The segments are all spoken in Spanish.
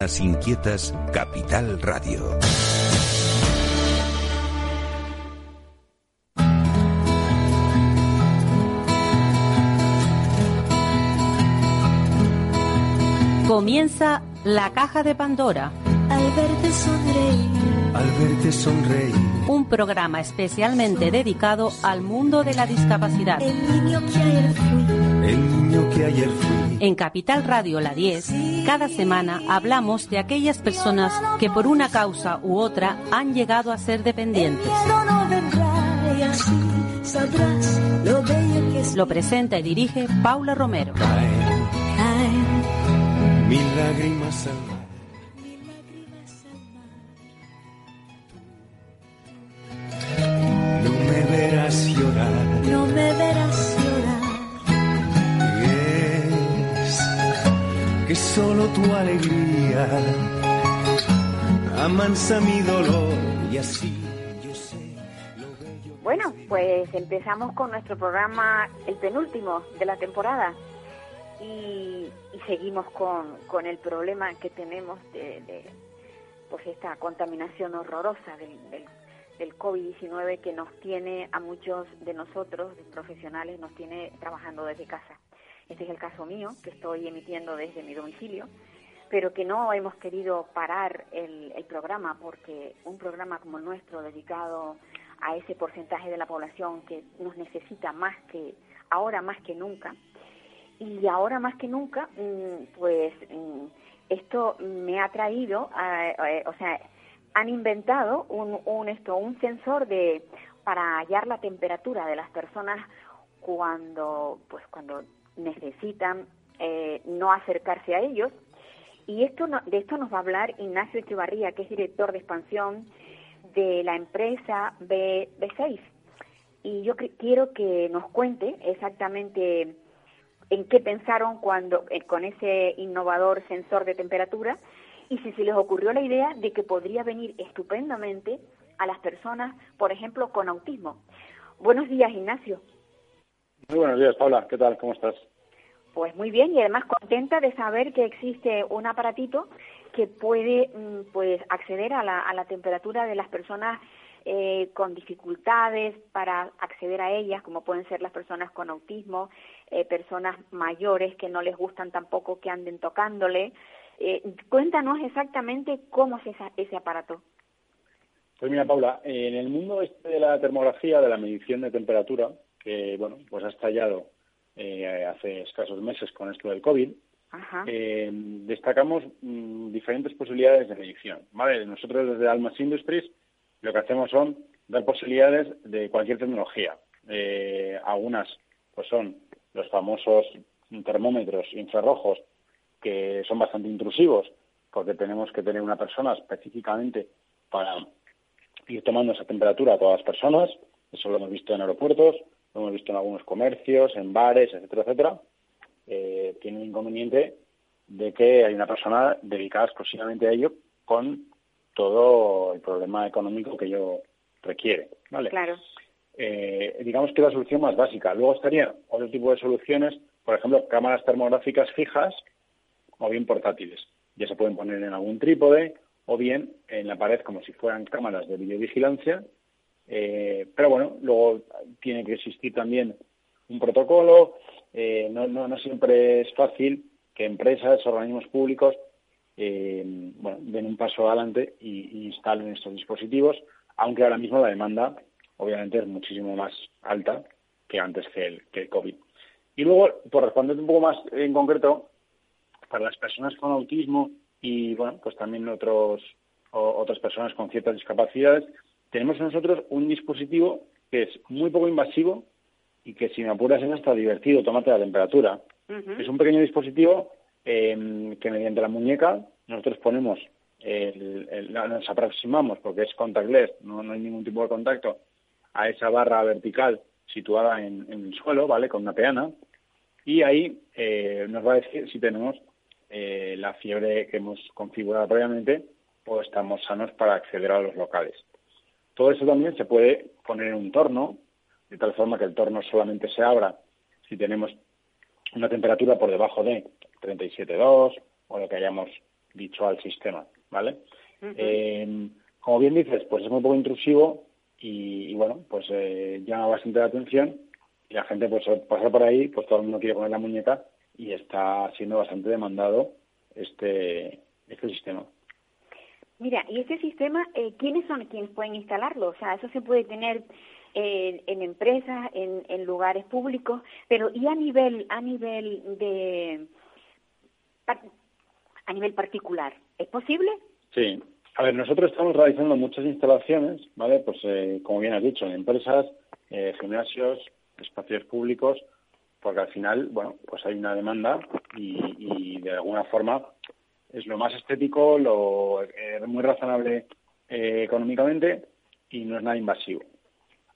Las inquietas Capital Radio. Comienza la caja de Pandora. Al verte sonreír. Al verte sonreír. Un programa especialmente dedicado al mundo de la discapacidad. El niño que ayer fui. El niño que ayer fui. En Capital Radio La 10, cada semana hablamos de aquellas personas que por una causa u otra han llegado a ser dependientes. Lo presenta y dirige Paula Romero. No me verás llorar. Tu alegría amansa mi dolor y así yo sé lo bello. Bueno, pues empezamos con nuestro programa, el penúltimo de la temporada, y, y seguimos con, con el problema que tenemos de, de, pues esta contaminación horrorosa del, del, del COVID-19 que nos tiene a muchos de nosotros, de profesionales, nos tiene trabajando desde casa. Este es el caso mío, que estoy emitiendo desde mi domicilio, pero que no hemos querido parar el, el programa porque un programa como el nuestro dedicado a ese porcentaje de la población que nos necesita más que ahora más que nunca. Y ahora más que nunca mm, pues mm, esto me ha traído a- a- o sea han inventado un, un esto un sensor de para hallar la temperatura de las personas cuando pues cuando necesitan eh, no acercarse a ellos y esto no- de esto nos va a hablar Ignacio Echevarría, que es director de expansión de la empresa B, B6. Y yo quiero que nos cuente exactamente en qué pensaron cuando eh, con ese innovador sensor de temperatura y si se les ocurrió la idea de que podría venir estupendamente a las personas, por ejemplo, con autismo. Buenos días, Ignacio. Muy buenos días, Paula. ¿Qué tal? ¿Cómo estás? Pues muy bien y además contenta de saber que existe un aparatito que puede mm, pues acceder a la, a la temperatura de las personas eh, con dificultades para acceder a ellas, como pueden ser las personas con autismo, eh, personas mayores que no les gustan tampoco que anden tocándole. Eh, cuéntanos exactamente cómo es esa- ese aparato. Pues mira, Paula, en el mundo este de la termografía, de la medición de temperatura, que bueno, pues ha estallado eh, hace escasos meses con esto del COVID, Ajá. eh, destacamos mm, diferentes posibilidades de medición. ¿vale? Nosotros desde Almas Industries lo que hacemos son dar posibilidades de cualquier tecnología. Eh, algunas pues son los famosos termómetros infrarrojos que son bastante intrusivos porque tenemos que tener una persona específicamente para ir tomando esa temperatura a todas las personas. Eso lo hemos visto en aeropuertos, lo hemos visto en algunos comercios, en bares, etcétera, etcétera. Eh, tiene el inconveniente de que hay una persona dedicada exclusivamente a ello con todo el problema económico que ello requiere. ¿vale? Claro. Eh, digamos que es la solución más básica. Luego estaría otro tipo de soluciones, por ejemplo, cámaras termográficas fijas o bien portátiles. Ya se pueden poner en algún trípode o bien en la pared como si fueran cámaras de videovigilancia. Eh, pero bueno, luego tiene que existir también un protocolo. Eh, no, no, no siempre es fácil que empresas, organismos públicos eh, bueno, den un paso adelante y, instalen estos dispositivos, aunque ahora mismo la demanda obviamente es muchísimo más alta que antes que el, que COVID. Y luego, por responder un poco más en concreto, para las personas con autismo y bueno, pues también otros otras personas con ciertas discapacidades, tenemos nosotros un dispositivo que es muy poco invasivo y que si me apuras es hasta divertido, tómate la temperatura. Es un pequeño dispositivo eh, que mediante la muñeca nosotros ponemos, el- nos aproximamos, porque es contactless, no, no hay ningún tipo de contacto, a esa barra vertical situada en, en el suelo, ¿vale? Con una peana, y ahí eh, nos va a decir si tenemos eh, la fiebre que hemos configurado previamente o estamos sanos para acceder a los locales. Todo eso también se puede poner en un torno, de tal forma que el torno solamente se abra si tenemos una temperatura por debajo de 37,2 o lo que hayamos dicho al sistema, ¿vale? Eh, como bien dices, pues es muy poco intrusivo y, bueno, pues eh, llama bastante la atención y la gente pues pasa por ahí, pues todo el mundo quiere poner la muñeca y está siendo bastante demandado este, este sistema. Mira, y este sistema, eh, ¿quiénes son quienes pueden instalarlo? O sea, eso se puede tener eh, en empresas, en, en lugares públicos, pero ¿y a nivel, a nivel de, a nivel particular? ¿Es posible? Sí. A ver, nosotros estamos realizando muchas instalaciones, ¿vale? Pues, eh, como bien has dicho, en empresas, eh, gimnasios, espacios públicos, porque al final, bueno, pues hay una demanda y, y de alguna forma es lo más estético, lo eh, muy razonable eh, económicamente y no es nada invasivo.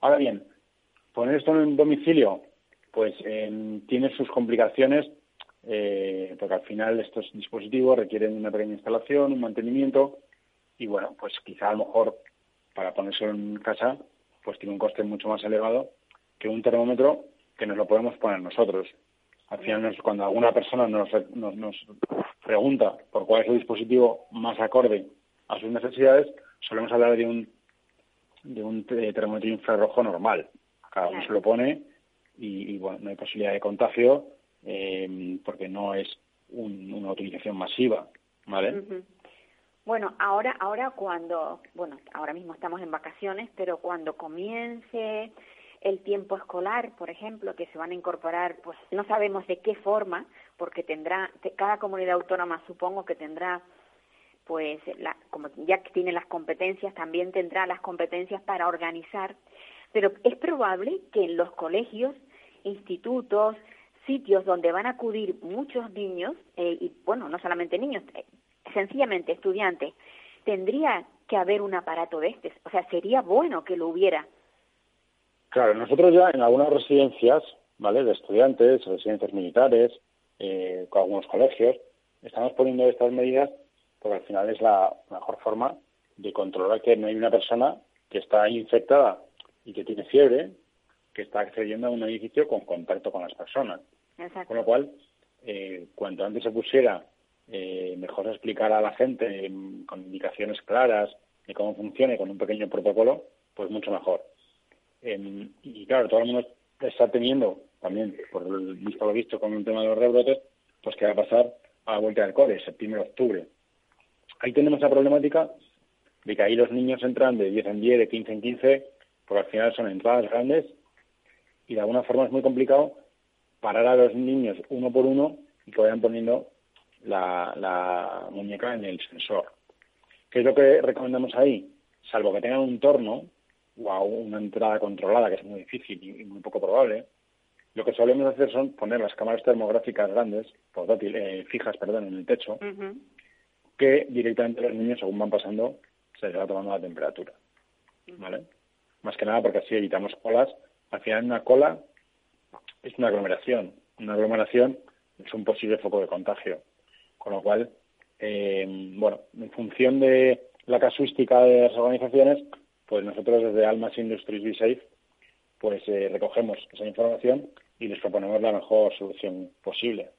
Ahora bien, poner esto en un domicilio, pues tiene sus complicaciones, eh, porque al final estos dispositivos requieren una pequeña instalación, un mantenimiento, y bueno, pues quizá a lo mejor para ponerse en casa, pues tiene un coste mucho más elevado que un termómetro que nos lo podemos poner nosotros. Al final, cuando alguna persona nos, nos, pregunta por cuál es el dispositivo más acorde a sus necesidades, solemos hablar de un, de un termómetro infrarrojo normal. Cada uno se lo pone y, bueno, no hay posibilidad de contagio eh, porque no es una utilización masiva, ¿vale? Bueno, ahora, ahora cuando, bueno, ahora mismo estamos en vacaciones, pero cuando comience el tiempo escolar, por ejemplo, que se van a incorporar, pues no sabemos de qué forma, porque tendrá, cada comunidad autónoma supongo que tendrá, pues, la, como ya que tiene las competencias, también tendrá las competencias para organizar, pero es probable que en los colegios, institutos, sitios donde van a acudir muchos niños, eh, y bueno, no solamente niños, eh, sencillamente estudiantes, tendría que haber un aparato de este, o sea, sería bueno que lo hubiera Claro, nosotros ya en algunas residencias, ¿vale? De estudiantes, residencias militares, eh, con algunos colegios, estamos poniendo estas medidas porque al final es la mejor forma de controlar que no hay una persona que está infectada y que tiene fiebre, que está accediendo a un edificio con contacto con las personas. Con lo cual, eh, cuanto antes se pusiera, eh, mejor explicar a la gente con indicaciones claras de cómo funciona y con un pequeño protocolo, pues mucho mejor. Y claro, todo el mundo está teniendo también, por el visto lo visto con el tema de los rebrotes, pues que va a pasar a la vuelta del cole, septiembre, octubre. Ahí tenemos la problemática de que ahí los niños entran de 10 en 10, de 15 en 15, porque al final son entradas grandes y de alguna forma es muy complicado parar a los niños uno por uno y que vayan poniendo la, la muñeca en el sensor. ¿Qué es lo que recomendamos ahí? Salvo que tengan un torno, o a una entrada controlada, que es muy difícil y muy poco probable, lo que solemos hacer son poner las cámaras termográficas grandes, eh, fijas, perdón, en el techo, que directamente los niños, según van pasando, se les va tomando la temperatura. ¿Vale? Más que nada porque así evitamos colas. Al final, una cola es una aglomeración. Una aglomeración es un posible foco de contagio. Con lo cual, eh, bueno, en función de la casuística de las organizaciones, pues nosotros desde Almas Industries Be Safe pues eh, recogemos esa información y les proponemos la mejor solución posible.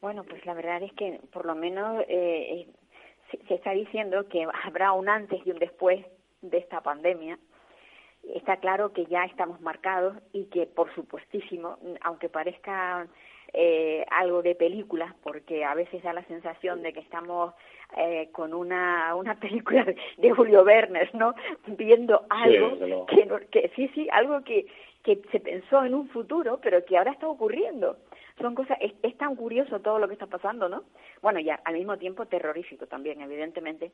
Bueno, pues la verdad es que por lo menos eh, se, está diciendo que habrá un antes y un después de esta pandemia. Está claro que ya estamos marcados y que, por supuestísimo, aunque parezca eh, algo de película, porque a veces da la sensación de que estamos eh, con una, una película de Julio Verne, ¿no? Viendo algo que, que, sí, sí, algo que, que se pensó en un futuro, pero que ahora está ocurriendo. Son cosas, es, tan curioso todo lo que está pasando, ¿no? Bueno, ya al mismo tiempo terrorífico también, evidentemente.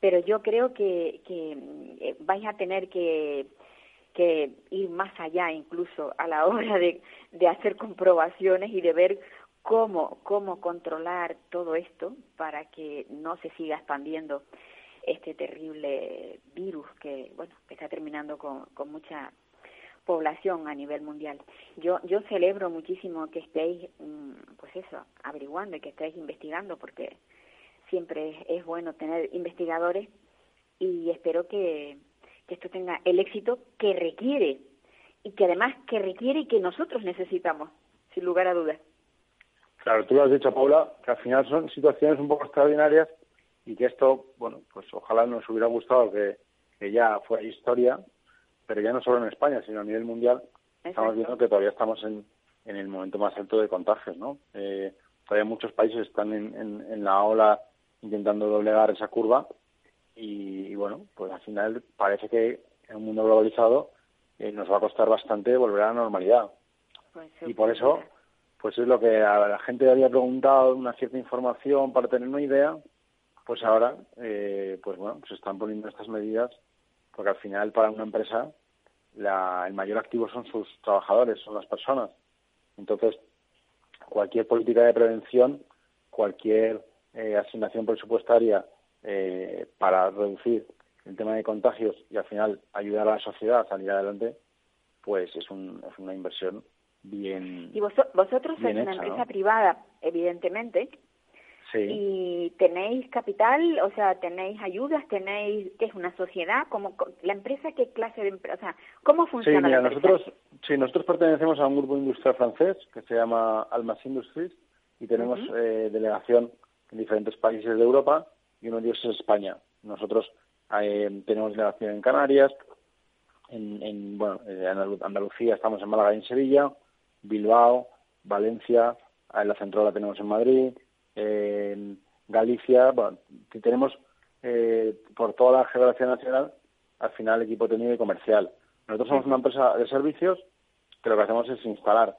Pero yo creo que, que eh, vais a tener que que ir más allá incluso a la hora de, de hacer comprobaciones y de ver cómo, cómo controlar todo esto para que no se siga expandiendo este terrible virus que, bueno, está terminando con, con mucha población a nivel mundial. Yo, yo celebro muchísimo que estéis, mm, pues eso, averiguando y que estéis investigando, porque siempre es bueno tener investigadores y espero que, que esto tenga el éxito que requiere y que además que requiere y que nosotros necesitamos, sin lugar a dudas. Claro, tú lo has dicho, Paula, que al final son situaciones un poco extraordinarias y que esto, bueno, pues ojalá nos hubiera gustado que, que ya fuera historia, pero ya no solo en España, sino a nivel mundial, estamos viendo que todavía estamos en, en el momento más alto de contagios, ¿no? Eh, todavía muchos países están en, en, la ola intentando doblegar esa curva y, bueno, pues al final parece que en un mundo globalizado eh, nos va a costar bastante volver a la normalidad. Pues y por eso, pues es lo que a la gente había preguntado, una cierta información para tener una idea, pues ahora, eh, pues bueno, se están poniendo estas medidas porque al final para una empresa la, el mayor activo son sus trabajadores, son las personas. Entonces, cualquier política de prevención, cualquier eh, asignación presupuestaria eh, para reducir el tema de contagios y al final ayudar a la sociedad a salir adelante, pues es, un, es una inversión bien. Y vosotros sois una empresa privada, evidentemente, y tenéis capital, o sea, tenéis ayudas, tenéis, ¿qué es una sociedad? como ¿La empresa qué clase de empresa? O sea, ¿cómo funciona sí, mira, nosotros, sí, nosotros pertenecemos a un grupo industrial francés que se llama Almas Industries y tenemos eh, delegación en diferentes países de Europa y uno de ellos es España. Nosotros eh, tenemos delegación en Canarias, en, en bueno, eh, en Andalucía estamos en Málaga y en Sevilla, Bilbao, Valencia, en la central la tenemos en Madrid, en Galicia, bueno, tenemos eh, por toda la geografía nacional, al final equipo técnico y comercial. Nosotros somos una empresa de servicios que lo que hacemos es instalar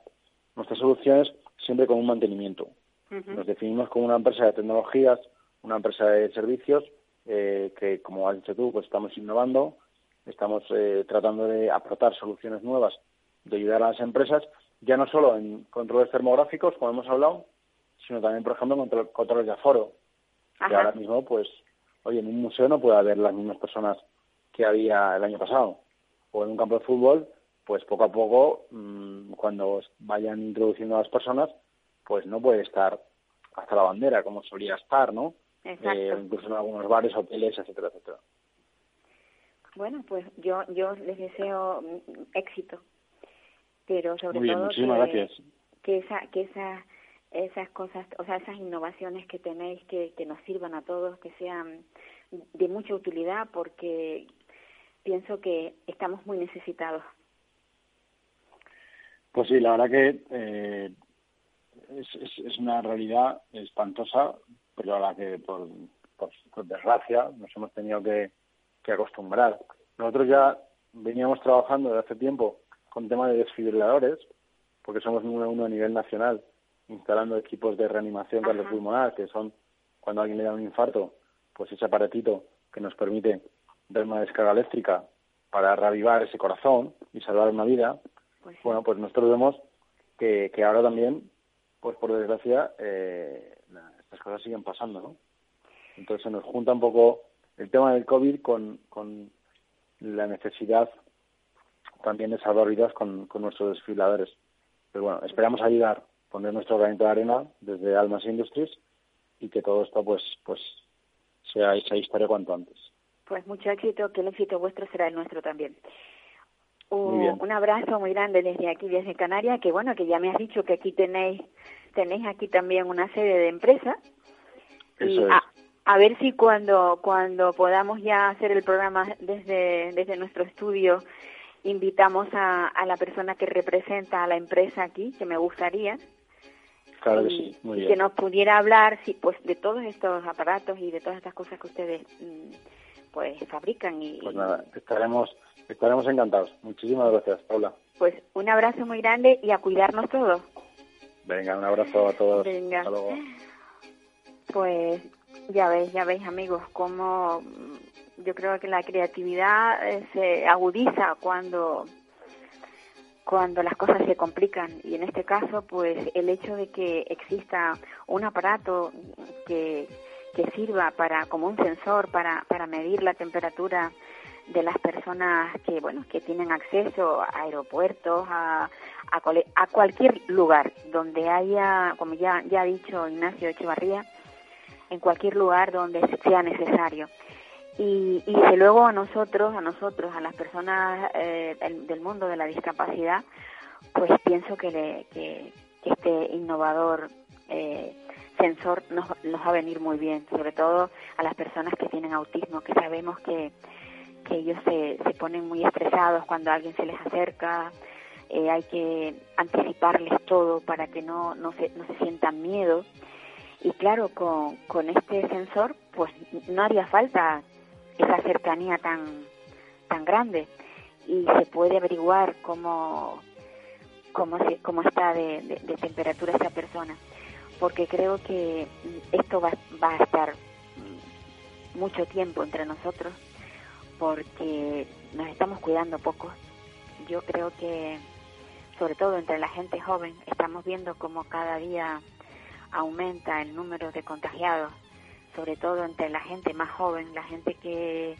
nuestras soluciones siempre con un mantenimiento. Nos definimos como una empresa de tecnologías, una empresa de servicios, eh, que como has dicho tú, pues estamos innovando, estamos eh, tratando de aportar soluciones nuevas, de ayudar a las empresas, ya no solo en controles termográficos, como hemos hablado, sino también, por ejemplo, control, controles de aforo. Que ahora mismo, pues, oye, en un museo no puede haber las mismas personas que había el año pasado. O en un campo de fútbol, pues poco a poco, mm, cuando vayan introduciendo a las personas, pues no puede estar hasta la bandera como solía estar, ¿no? Eh, incluso en algunos bares, hoteles, etcétera, etcétera. Bueno, pues yo yo les deseo éxito, pero sobre Muy todo muchísimas que, gracias. que esa que esa esas cosas, o sea, esas innovaciones que tenéis que, que nos sirvan a todos, que sean de mucha utilidad, porque pienso que estamos muy necesitados. Pues sí, la verdad que eh, es, es, una realidad espantosa, pero a la que por, por, desgracia nos hemos tenido que, que acostumbrar. Nosotros ya veníamos trabajando desde hace tiempo con tema de desfibriladores, porque somos número uno a nivel nacional instalando equipos de reanimación cardiopulmonar, que son cuando alguien le da un infarto, pues ese aparatito que nos permite dar una descarga eléctrica para reavivar ese corazón y salvar una vida. Pues bueno, pues nosotros vemos que, que ahora también, pues por desgracia, eh, estas cosas siguen pasando, ¿no? Entonces se nos junta un poco el tema del COVID con, con la necesidad también de salvar vidas con, con nuestros desfibriladores. Pero bueno, esperamos ayudar poner nuestro granito de arena desde Almas Industries y que todo esto pues pues sea esa historia cuanto antes. Pues mucho éxito, que el éxito vuestro será el nuestro también. un abrazo muy grande desde aquí, desde Canarias, que bueno, que ya me has dicho que aquí tenéis, tenéis aquí también una sede de empresa. y a, a, ver si cuando, cuando podamos ya hacer el programa desde, desde nuestro estudio, invitamos a, a la persona que representa a la empresa aquí, que me gustaría, Claro que sí, muy Que nos pudiera hablar sí, pues de todos estos aparatos y de todas estas cosas que ustedes mm, pues fabrican y Pues nada, estaremos estaremos encantados. Muchísimas gracias, Paula. Pues un abrazo muy grande y a cuidarnos todos. Venga, un abrazo a todos. Venga. Hasta luego. Pues ya veis, ya veis amigos, cómo mm, yo creo que la creatividad eh, se agudiza cuando cuando las cosas se complican. Y en este caso pues el hecho de que exista un aparato que, sirva para como un sensor para, para medir la temperatura de las personas que bueno que tienen acceso a aeropuertos a, a, a cualquier lugar donde haya como ya ya ha dicho Ignacio Echevarría en cualquier lugar donde sea necesario y, y desde luego a nosotros, a nosotros, a las personas eh, del, mundo de la discapacidad, pues pienso que, le, que, este innovador eh, sensor nos, nos va a venir muy bien, sobre todo a las personas que tienen autismo, que sabemos que, que ellos se, se ponen muy estresados cuando alguien se les acerca, eh, hay que anticiparles todo para que no, no, se, no se sientan miedo. Y claro, con, con este sensor, pues no haría falta esa cercanía tan, tan grande. Y se puede averiguar cómo, cómo, cómo está de, de, temperatura esa persona. Porque creo que esto va, va a estar mucho tiempo entre nosotros porque nos estamos cuidando poco. Yo creo que, sobre todo entre la gente joven, estamos viendo cómo cada día aumenta el número de contagiados, sobre todo entre la gente más joven, la gente que,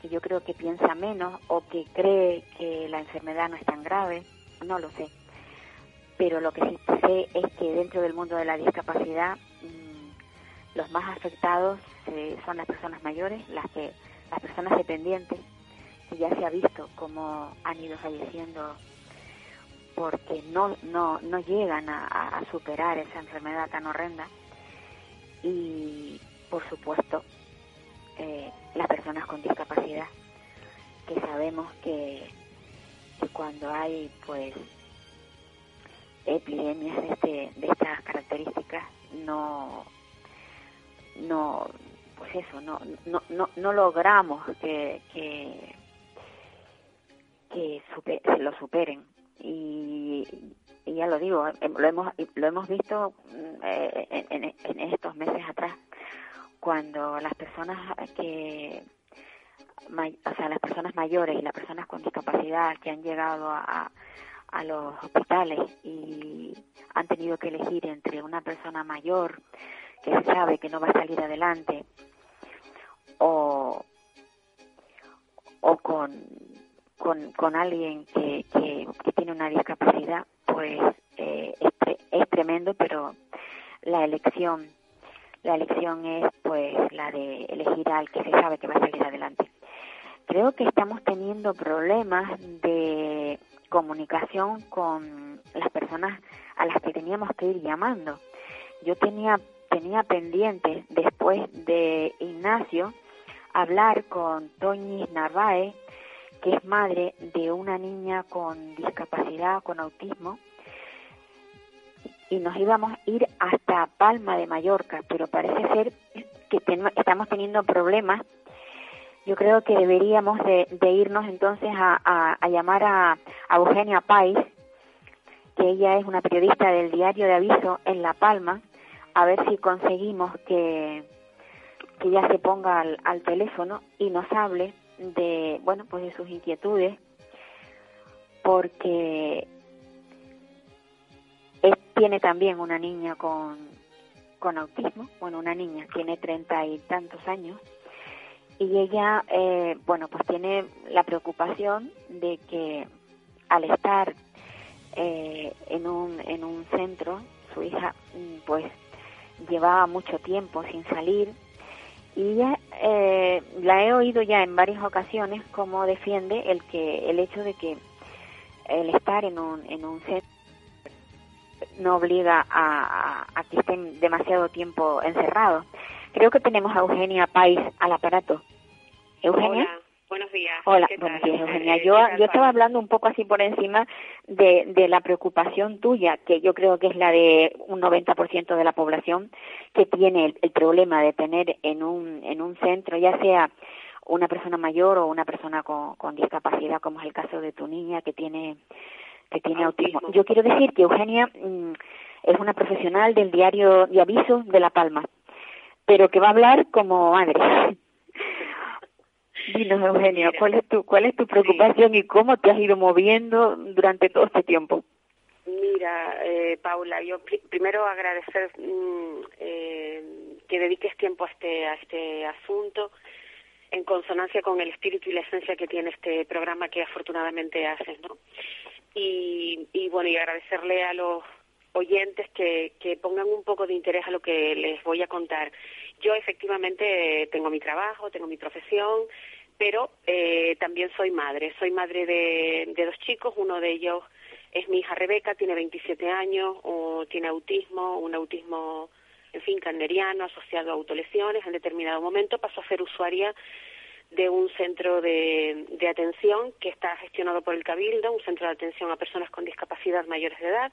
que yo creo que piensa menos o que cree que la enfermedad no es tan grave, no lo sé. Pero lo que sí sé es que dentro del mundo de la discapacidad mmm, los más afectados eh, son las personas mayores, las que las personas dependientes, que ya se ha visto cómo han ido falleciendo porque no no no llegan a, a superar esa enfermedad tan horrenda. Y por supuesto eh, las personas con discapacidad que sabemos que, cuando hay pues epidemias de, este, de estas características no no pues eso no no no, no logramos que que, que se lo superen. Y, y, ya lo digo em, lo hemos lo hemos visto eh, en, en, estos meses atrás cuando las personas que o sea las personas mayores y las personas con discapacidad que han llegado a, a los hospitales y han tenido que elegir entre una persona mayor que se sabe que no va a salir adelante o, o con, con, con alguien que, que, que, tiene una discapacidad, pues eh, es, es tremendo, pero la elección la elección es pues la de elegir al que se sabe que va a salir adelante. Creo que estamos teniendo problemas de comunicación con las personas a las que teníamos que ir llamando. Yo tenía tenía pendiente después de Ignacio hablar con Toñis Narváez, que es madre de una niña con discapacidad, con autismo, y nos íbamos a ir hasta Palma de Mallorca, pero parece ser que ten estamos teniendo problemas. Yo creo que deberíamos de, irnos entonces a, llamar a, a, Eugenia Pais, que ella es una periodista del diario de aviso en La Palma, a ver si conseguimos que, que ella se ponga al, al teléfono y nos hable de, bueno, pues de sus inquietudes, porque tiene también una niña con, con autismo, bueno, una niña, tiene treinta y tantos años, y ella, eh, bueno, pues tiene la preocupación de que al estar eh, en, un, en un centro, su hija mm, pues llevaba mucho tiempo sin salir. Y ella eh, la he oído ya en varias ocasiones como defiende el que el hecho de que el estar en un, en un centro no obliga a, a, a que estén demasiado tiempo encerrados. Creo que tenemos a Eugenia Pais al aparato. Eugenia. Hola. Buenos días. Hola, buenos días, Eugenia. Yo, yo estaba hablando un poco así por encima de, de la preocupación tuya, que yo creo que es la de un 90% de la población que tiene el, el, problema de tener en un, en un centro, ya sea una persona mayor o una persona con, con discapacidad, como es el caso de tu niña que tiene, que tiene autismo. Yo quiero decir que Eugenia mmm, es una profesional del diario de aviso de La Palma, pero que va a hablar como madre. Dinos, Eugenio, ¿cuál es tu, cuál es tu preocupación sí. y cómo te has ido moviendo durante todo este tiempo? Mira, eh, Paula, yo pr primero agradecer mmm, eh, que dediques tiempo a este, a este asunto en consonancia con el espíritu y la esencia que tiene este programa que afortunadamente haces, ¿no? Y, y bueno, y agradecerle a los oyentes que, que pongan un poco de interés a lo que les voy a contar. Yo efectivamente tengo mi trabajo, tengo mi profesión, pero eh, también soy madre. Soy madre de, de dos chicos, uno de ellos es mi hija Rebeca, tiene 27 años, o tiene autismo, un autismo, en fin, canderiano, asociado a autolesiones. En determinado momento pasó a ser usuaria de un centro de, de atención que está gestionado por el Cabildo, un centro de atención a personas con discapacidad mayores de edad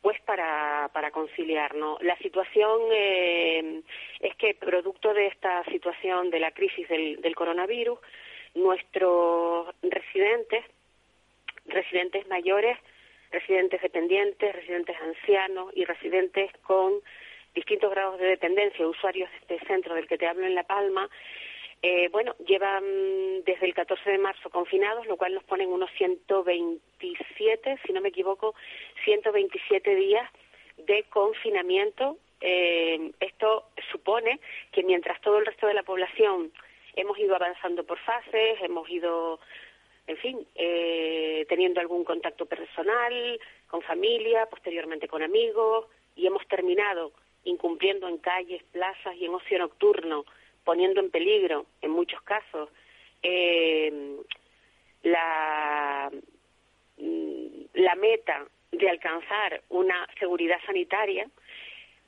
pues para, para conciliarnos. La situación eh, es que producto de esta situación de la crisis del, del coronavirus, nuestros residentes, residentes mayores, residentes dependientes, residentes ancianos y residentes con distintos grados de dependencia, usuarios de este centro del que te hablo en La Palma, eh, bueno, llevan desde el 14 de marzo confinados, lo cual nos ponen unos 127, si no me equivoco, 127 días de confinamiento. Eh, esto supone que mientras todo el resto de la población hemos ido avanzando por fases, hemos ido, en fin, eh, teniendo algún contacto personal, con familia, posteriormente con amigos, y hemos terminado incumpliendo en calles, plazas y en ocio nocturno poniendo en peligro, en muchos casos, eh, la, mm, meta de alcanzar una seguridad sanitaria,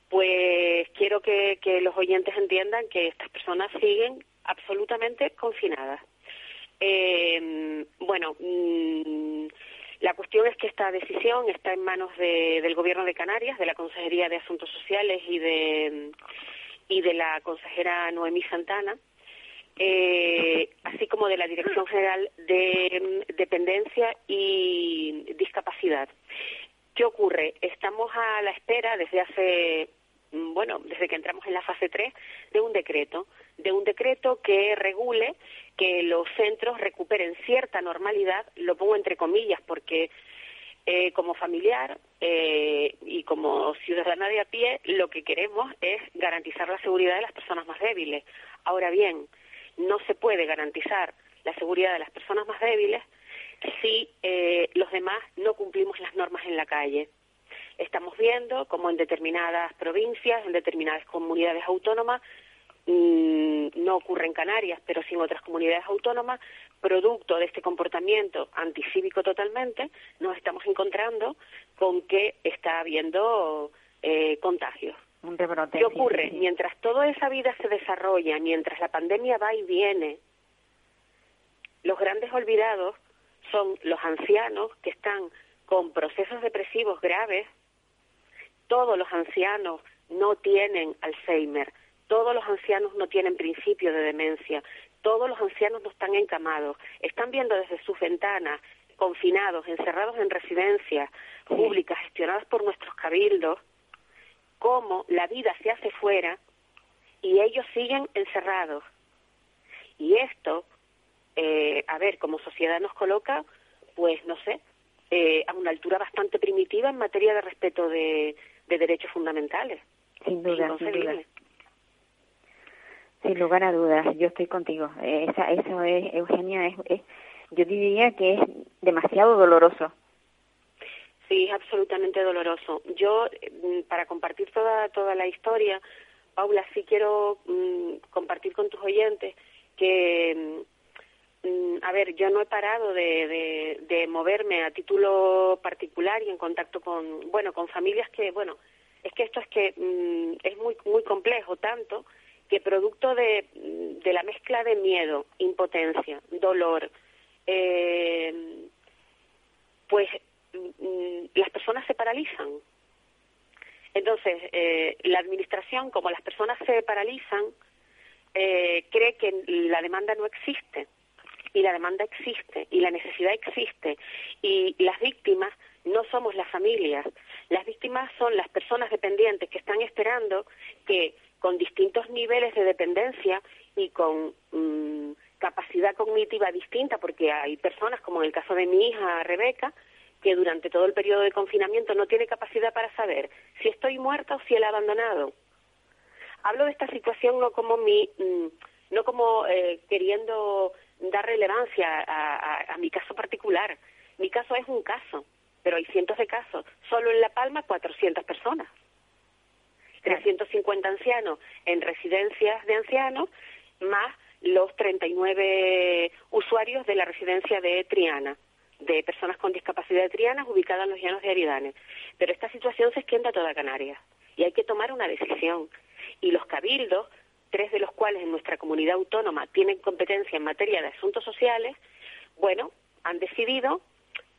pues quiero que, los oyentes entiendan que estas personas siguen absolutamente confinadas. Eh, bueno, mm, la cuestión es que esta decisión está en manos del Gobierno de Canarias, de la Consejería de Asuntos Sociales y de y de la consejera Noemí Santana, eh, así como de la Dirección General de Dependencia y Discapacidad. ¿Qué ocurre? Estamos a la espera desde hace, bueno, desde que entramos en la fase 3, de un decreto, de un decreto que regule que los centros recuperen cierta normalidad, lo pongo entre comillas porque eh, como familiar eh, y como ciudadana de a pie, lo que queremos es garantizar la seguridad de las personas más débiles. Ahora bien, no se puede garantizar la seguridad de las personas más débiles si eh, los demás no cumplimos las normas en la calle. Estamos viendo como en determinadas provincias, en determinadas comunidades autónomas, Mm, no ocurre en Canarias, pero sí en otras comunidades autónomas, producto de este comportamiento anticívico totalmente, nos estamos encontrando con que está habiendo eh, contagios. ¿Qué ocurre? Mientras toda esa vida se desarrolla, mientras la pandemia va y viene, los grandes olvidados son los ancianos que están con procesos depresivos graves. Todos los ancianos no tienen Alzheimer, todos los ancianos no tienen principio de demencia, todos los ancianos no están encamados, están viendo desde sus ventanas, confinados, encerrados en residencias públicas gestionadas por nuestros cabildos, cómo la vida se hace fuera y ellos siguen encerrados. Y esto, eh, a ver, como sociedad nos coloca, pues no sé, eh, a una altura bastante primitiva en materia de respeto de, derechos fundamentales. Sin duda, sin duda. Sin lugar a dudas, yo estoy contigo. Esa, eso es, Eugenia, es, yo diría que es demasiado doloroso. Sí, es absolutamente doloroso. Yo, mm, para compartir toda, toda la historia, Paula, sí quiero mm, compartir con tus oyentes que, mm, a ver, yo no he parado de, moverme a título particular y en contacto con, bueno, con familias que, bueno, es que esto es que es muy, muy complejo, tanto que producto de, de la mezcla de miedo, impotencia, dolor, eh, pues mm, las personas se paralizan. Entonces, eh, la administración, como las personas se paralizan, eh, cree que la demanda no existe. Y la demanda existe, y la necesidad existe. Y las víctimas no somos las familias. Las víctimas son las personas dependientes que están esperando que con distintos niveles de dependencia y con mm, capacidad cognitiva distinta, porque hay personas, como en el caso de mi hija Rebeca, que durante todo el periodo de confinamiento no tiene capacidad para saber si estoy muerta o si ha abandonado. Hablo de esta situación no como mi, mm, no como eh, queriendo dar relevancia a, a mi caso particular. Mi caso es un caso, pero hay cientos de casos. Solo en La Palma 400 personas. 350 ancianos en residencias de ancianos, más los 39 usuarios de la residencia de Triana. de personas con discapacidad de Triana ubicadas en los llanos de Aridane. Pero esta situación se extiende a toda Canarias y hay que tomar una decisión. Y los cabildos, tres de los cuales en nuestra comunidad autónoma tienen competencia en materia de asuntos sociales, bueno, han decidido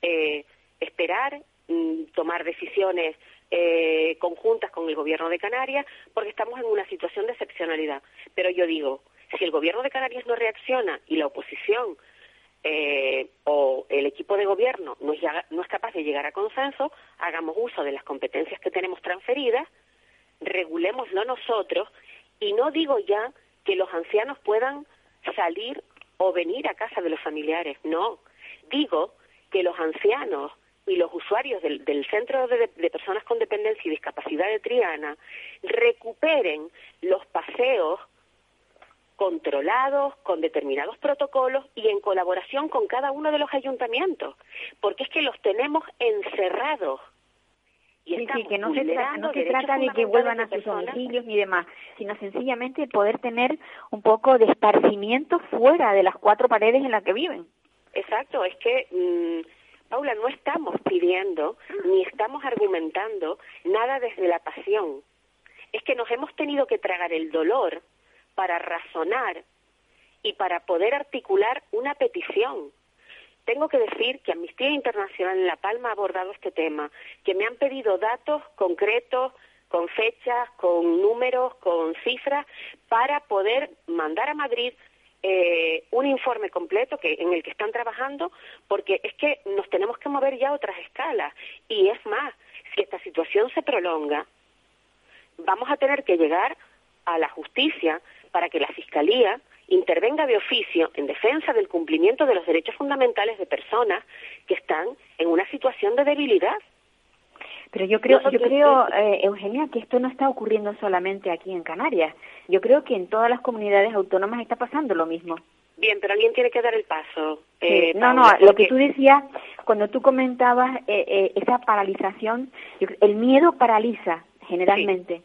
eh, esperar, mm, tomar decisiones eh, conjuntas con el Gobierno de Canarias, porque estamos en una situación de excepcionalidad. Pero yo digo, si el Gobierno de Canarias no reacciona y la oposición eh, o el equipo de gobierno no, no es capaz de llegar a consenso, hagamos uso de las competencias que tenemos transferidas, regulémoslo nosotros y no digo ya que los ancianos puedan salir o venir a casa de los familiares, no, digo que los ancianos y los usuarios del, Centro de, Personas con Dependencia y Discapacidad de Triana recuperen los paseos controlados, con determinados protocolos y en colaboración con cada uno de los ayuntamientos, porque es que los tenemos encerrados. Y sí, que no se, no se trata de que vuelvan a sus domicilios ni demás, sino sencillamente poder tener un poco de esparcimiento fuera de las cuatro paredes en las que viven. Exacto, es que, mm, Paula, no estamos pidiendo ni estamos argumentando nada desde la pasión. Es que nos hemos tenido que tragar el dolor para razonar y para poder articular una petición. Tengo que decir que Amnistía Internacional en La Palma ha abordado este tema, que me han pedido datos concretos, con fechas, con números, con cifras, para poder mandar a Madrid eh, un informe completo que, en el que están trabajando, porque es que nos tenemos que mover ya a otras escalas. Y es más, si esta situación se prolonga, vamos a tener que llegar a la justicia para que la Fiscalía intervenga de oficio en defensa del cumplimiento de los derechos fundamentales de personas que están en una situación de debilidad. Pero yo creo, yo creo, eh, Eugenia, que esto no está ocurriendo solamente aquí en Canarias. Yo creo que en todas las comunidades autónomas está pasando lo mismo. Bien, pero alguien tiene que dar el paso. Eh, no, no, lo que tú decías, cuando tú comentabas eh, esa paralización, el miedo paraliza generalmente.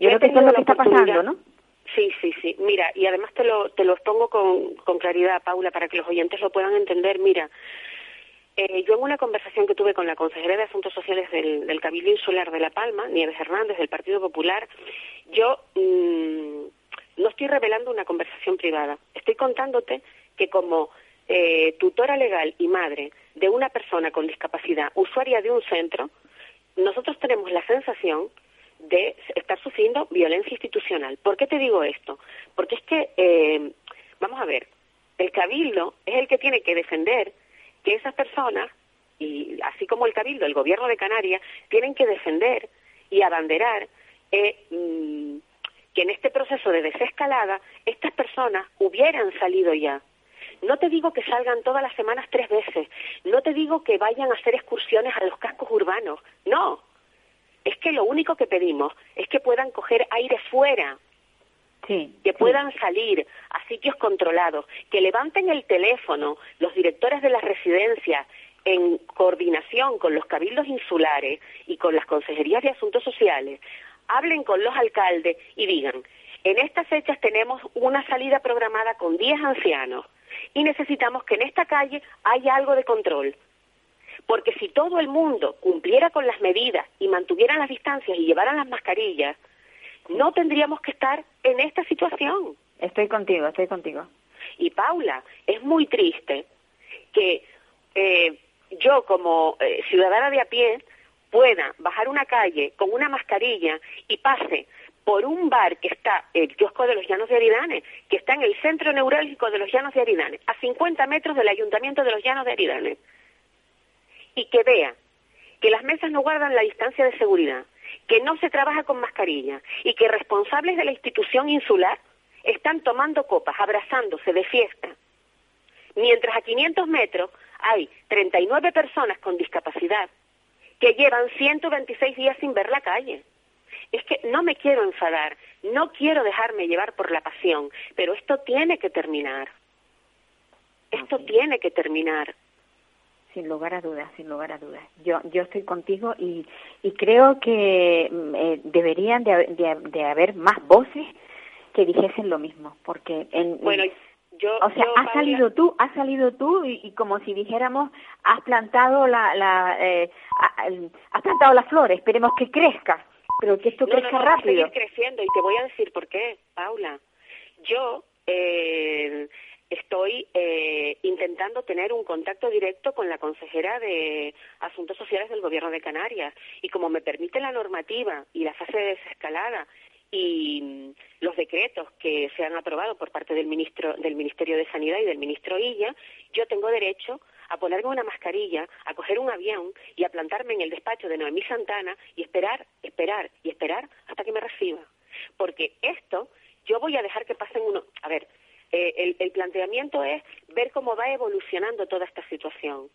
Yo, creo que eso es lo que está pasando, ¿no? Sí, sí, sí. Mira, y además te lo, te lo expongo con, con claridad, Paula, para que los oyentes lo puedan entender. Mira, eh, yo en una conversación que tuve con la consejera de Asuntos Sociales del, del Cabildo Insular de La Palma, Nieves Hernández, del Partido Popular, yo mm, no estoy revelando una conversación privada. Estoy contándote que como eh, tutora legal y madre de una persona con discapacidad, usuaria de un centro, nosotros tenemos la sensación de estar sufriendo violencia institucional. ¿Por qué te digo esto? Porque es que, eh, vamos a ver, el cabildo es el que tiene que defender que esas personas, y así como el Cabildo, el Gobierno de Canarias, tienen que defender y abanderar eh, mm, que en este proceso de desescalada estas personas hubieran salido ya. No te digo que salgan todas las semanas tres veces, no te digo que vayan a hacer excursiones a los cascos urbanos, no. Lo único que pedimos es que puedan coger aire fuera, que puedan salir a sitios controlados, que levanten el teléfono los directores de las residencias en coordinación con los cabildos insulares y con las consejerías de asuntos sociales, hablen con los alcaldes y digan, en estas fechas tenemos una salida programada con 10 ancianos y necesitamos que en esta calle haya algo de control. Porque si todo el mundo cumpliera con las medidas y mantuvieran las distancias y llevaran las mascarillas, no tendríamos que estar en esta situación. Estoy contigo, estoy contigo. Y Paula, es muy triste que eh, yo como eh, ciudadana de a pie pueda bajar una calle con una mascarilla y pase por un bar que está, el kiosco de los Llanos de Aridane, que está en el centro neurálgico de los Llanos de Aridane, a 50 metros del Ayuntamiento de los Llanos de Aridane, y que vea que las mesas no guardan la distancia de seguridad, que no se trabaja con mascarilla y que responsables de la institución insular están tomando copas, abrazándose de fiesta, mientras a 500 metros hay 39 personas con discapacidad que llevan 126 días sin ver la calle. Es que no me quiero enfadar, no quiero dejarme llevar por la pasión, pero esto tiene que terminar. Esto tiene que terminar sin lugar a dudas, sin lugar a dudas. Yo, yo estoy contigo y, y creo que mm, eh, deberían de, de, haber más voces que dijesen lo mismo, porque en, bueno, Yo, o sea, yo, has Paula, salido tú, has salido tú y, y como si dijéramos, has plantado la, la eh, has plantado la flor, esperemos que crezca, pero que esto no, no, crezca va a rápido. seguir creciendo y te voy a decir por qué, Paula. Yo eh, estoy eh, intentando tener un contacto directo con la consejera de Asuntos Sociales del Gobierno de Canarias y como me permite la normativa y la fase de desescalada y mm, los decretos que se han aprobado por parte del ministro del Ministerio de Sanidad y del ministro Illa, yo tengo derecho a ponerme una mascarilla, a coger un avión y a plantarme en el despacho de Noemí Santana y esperar, esperar y esperar hasta que me reciba. Porque esto yo voy a dejar que pasen uno. A ver, eh, el, el planteamiento es ver cómo va evolucionando toda esta situación.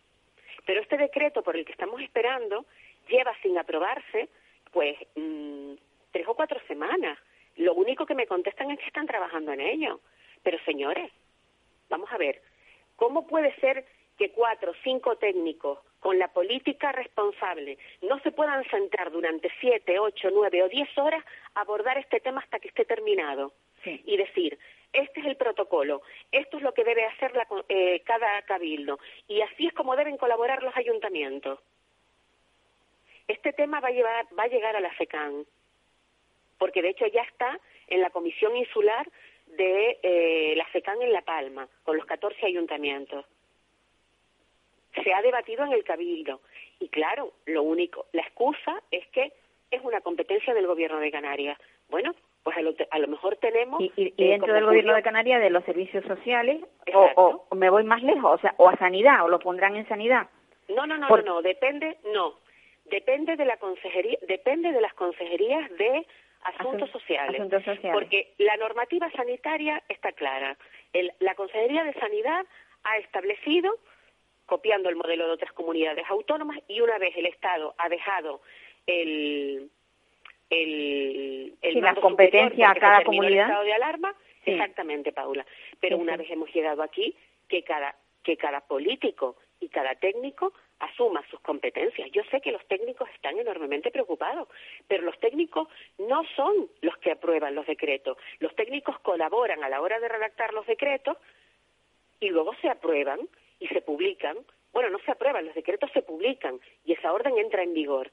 Pero este decreto por el que estamos esperando lleva sin aprobarse, pues, mm, tres o cuatro semanas. Lo único que me contestan es que están trabajando en ello. Pero señores, vamos a ver, ¿cómo puede ser que cuatro o cinco técnicos con la política responsable no se puedan sentar durante siete, ocho, nueve o diez horas a abordar este tema hasta que esté terminado? Y decir, este es el protocolo, esto es lo que debe hacer la eh, cada cabildo y así es como deben colaborar los ayuntamientos. Este tema va a, llevar, va a llegar a la FECAN, porque de hecho ya está en la comisión insular de eh, la FECAN en La Palma, con los 14 ayuntamientos. Se ha debatido en el Cabildo. Y claro, lo único, la excusa es que es una competencia del Gobierno de Canarias. Bueno, pues a lo, a lo mejor tenemos... Y, y- y eh, dentro del gobierno de Canarias, de los servicios sociales, o, Exacto. o- o me voy más lejos, o sea, o a sanidad, o lo pondrán en sanidad. No, no, no, Por- no, no, depende, no. Depende de la consejería, depende de las consejerías de asuntos Asun- sociales. asuntos sociales. Porque la normativa sanitaria está clara. El- la Consejería de Sanidad ha establecido, copiando el modelo de otras comunidades autónomas, y una vez el Estado ha dejado el el, el Sí, la mando competencia superior a cada terminó el comunidad. estado de alarma, Sí. exactamente, Paula. Pero Sí, una vez hemos llegado aquí, que cada que cada político y cada técnico asuma sus competencias. Yo sé que los técnicos están enormemente preocupados, pero los técnicos no son los que aprueban los decretos. Los técnicos colaboran a la hora de redactar los decretos y luego se aprueban y se publican. Bueno, no se aprueban, los decretos se publican y esa orden entra en vigor.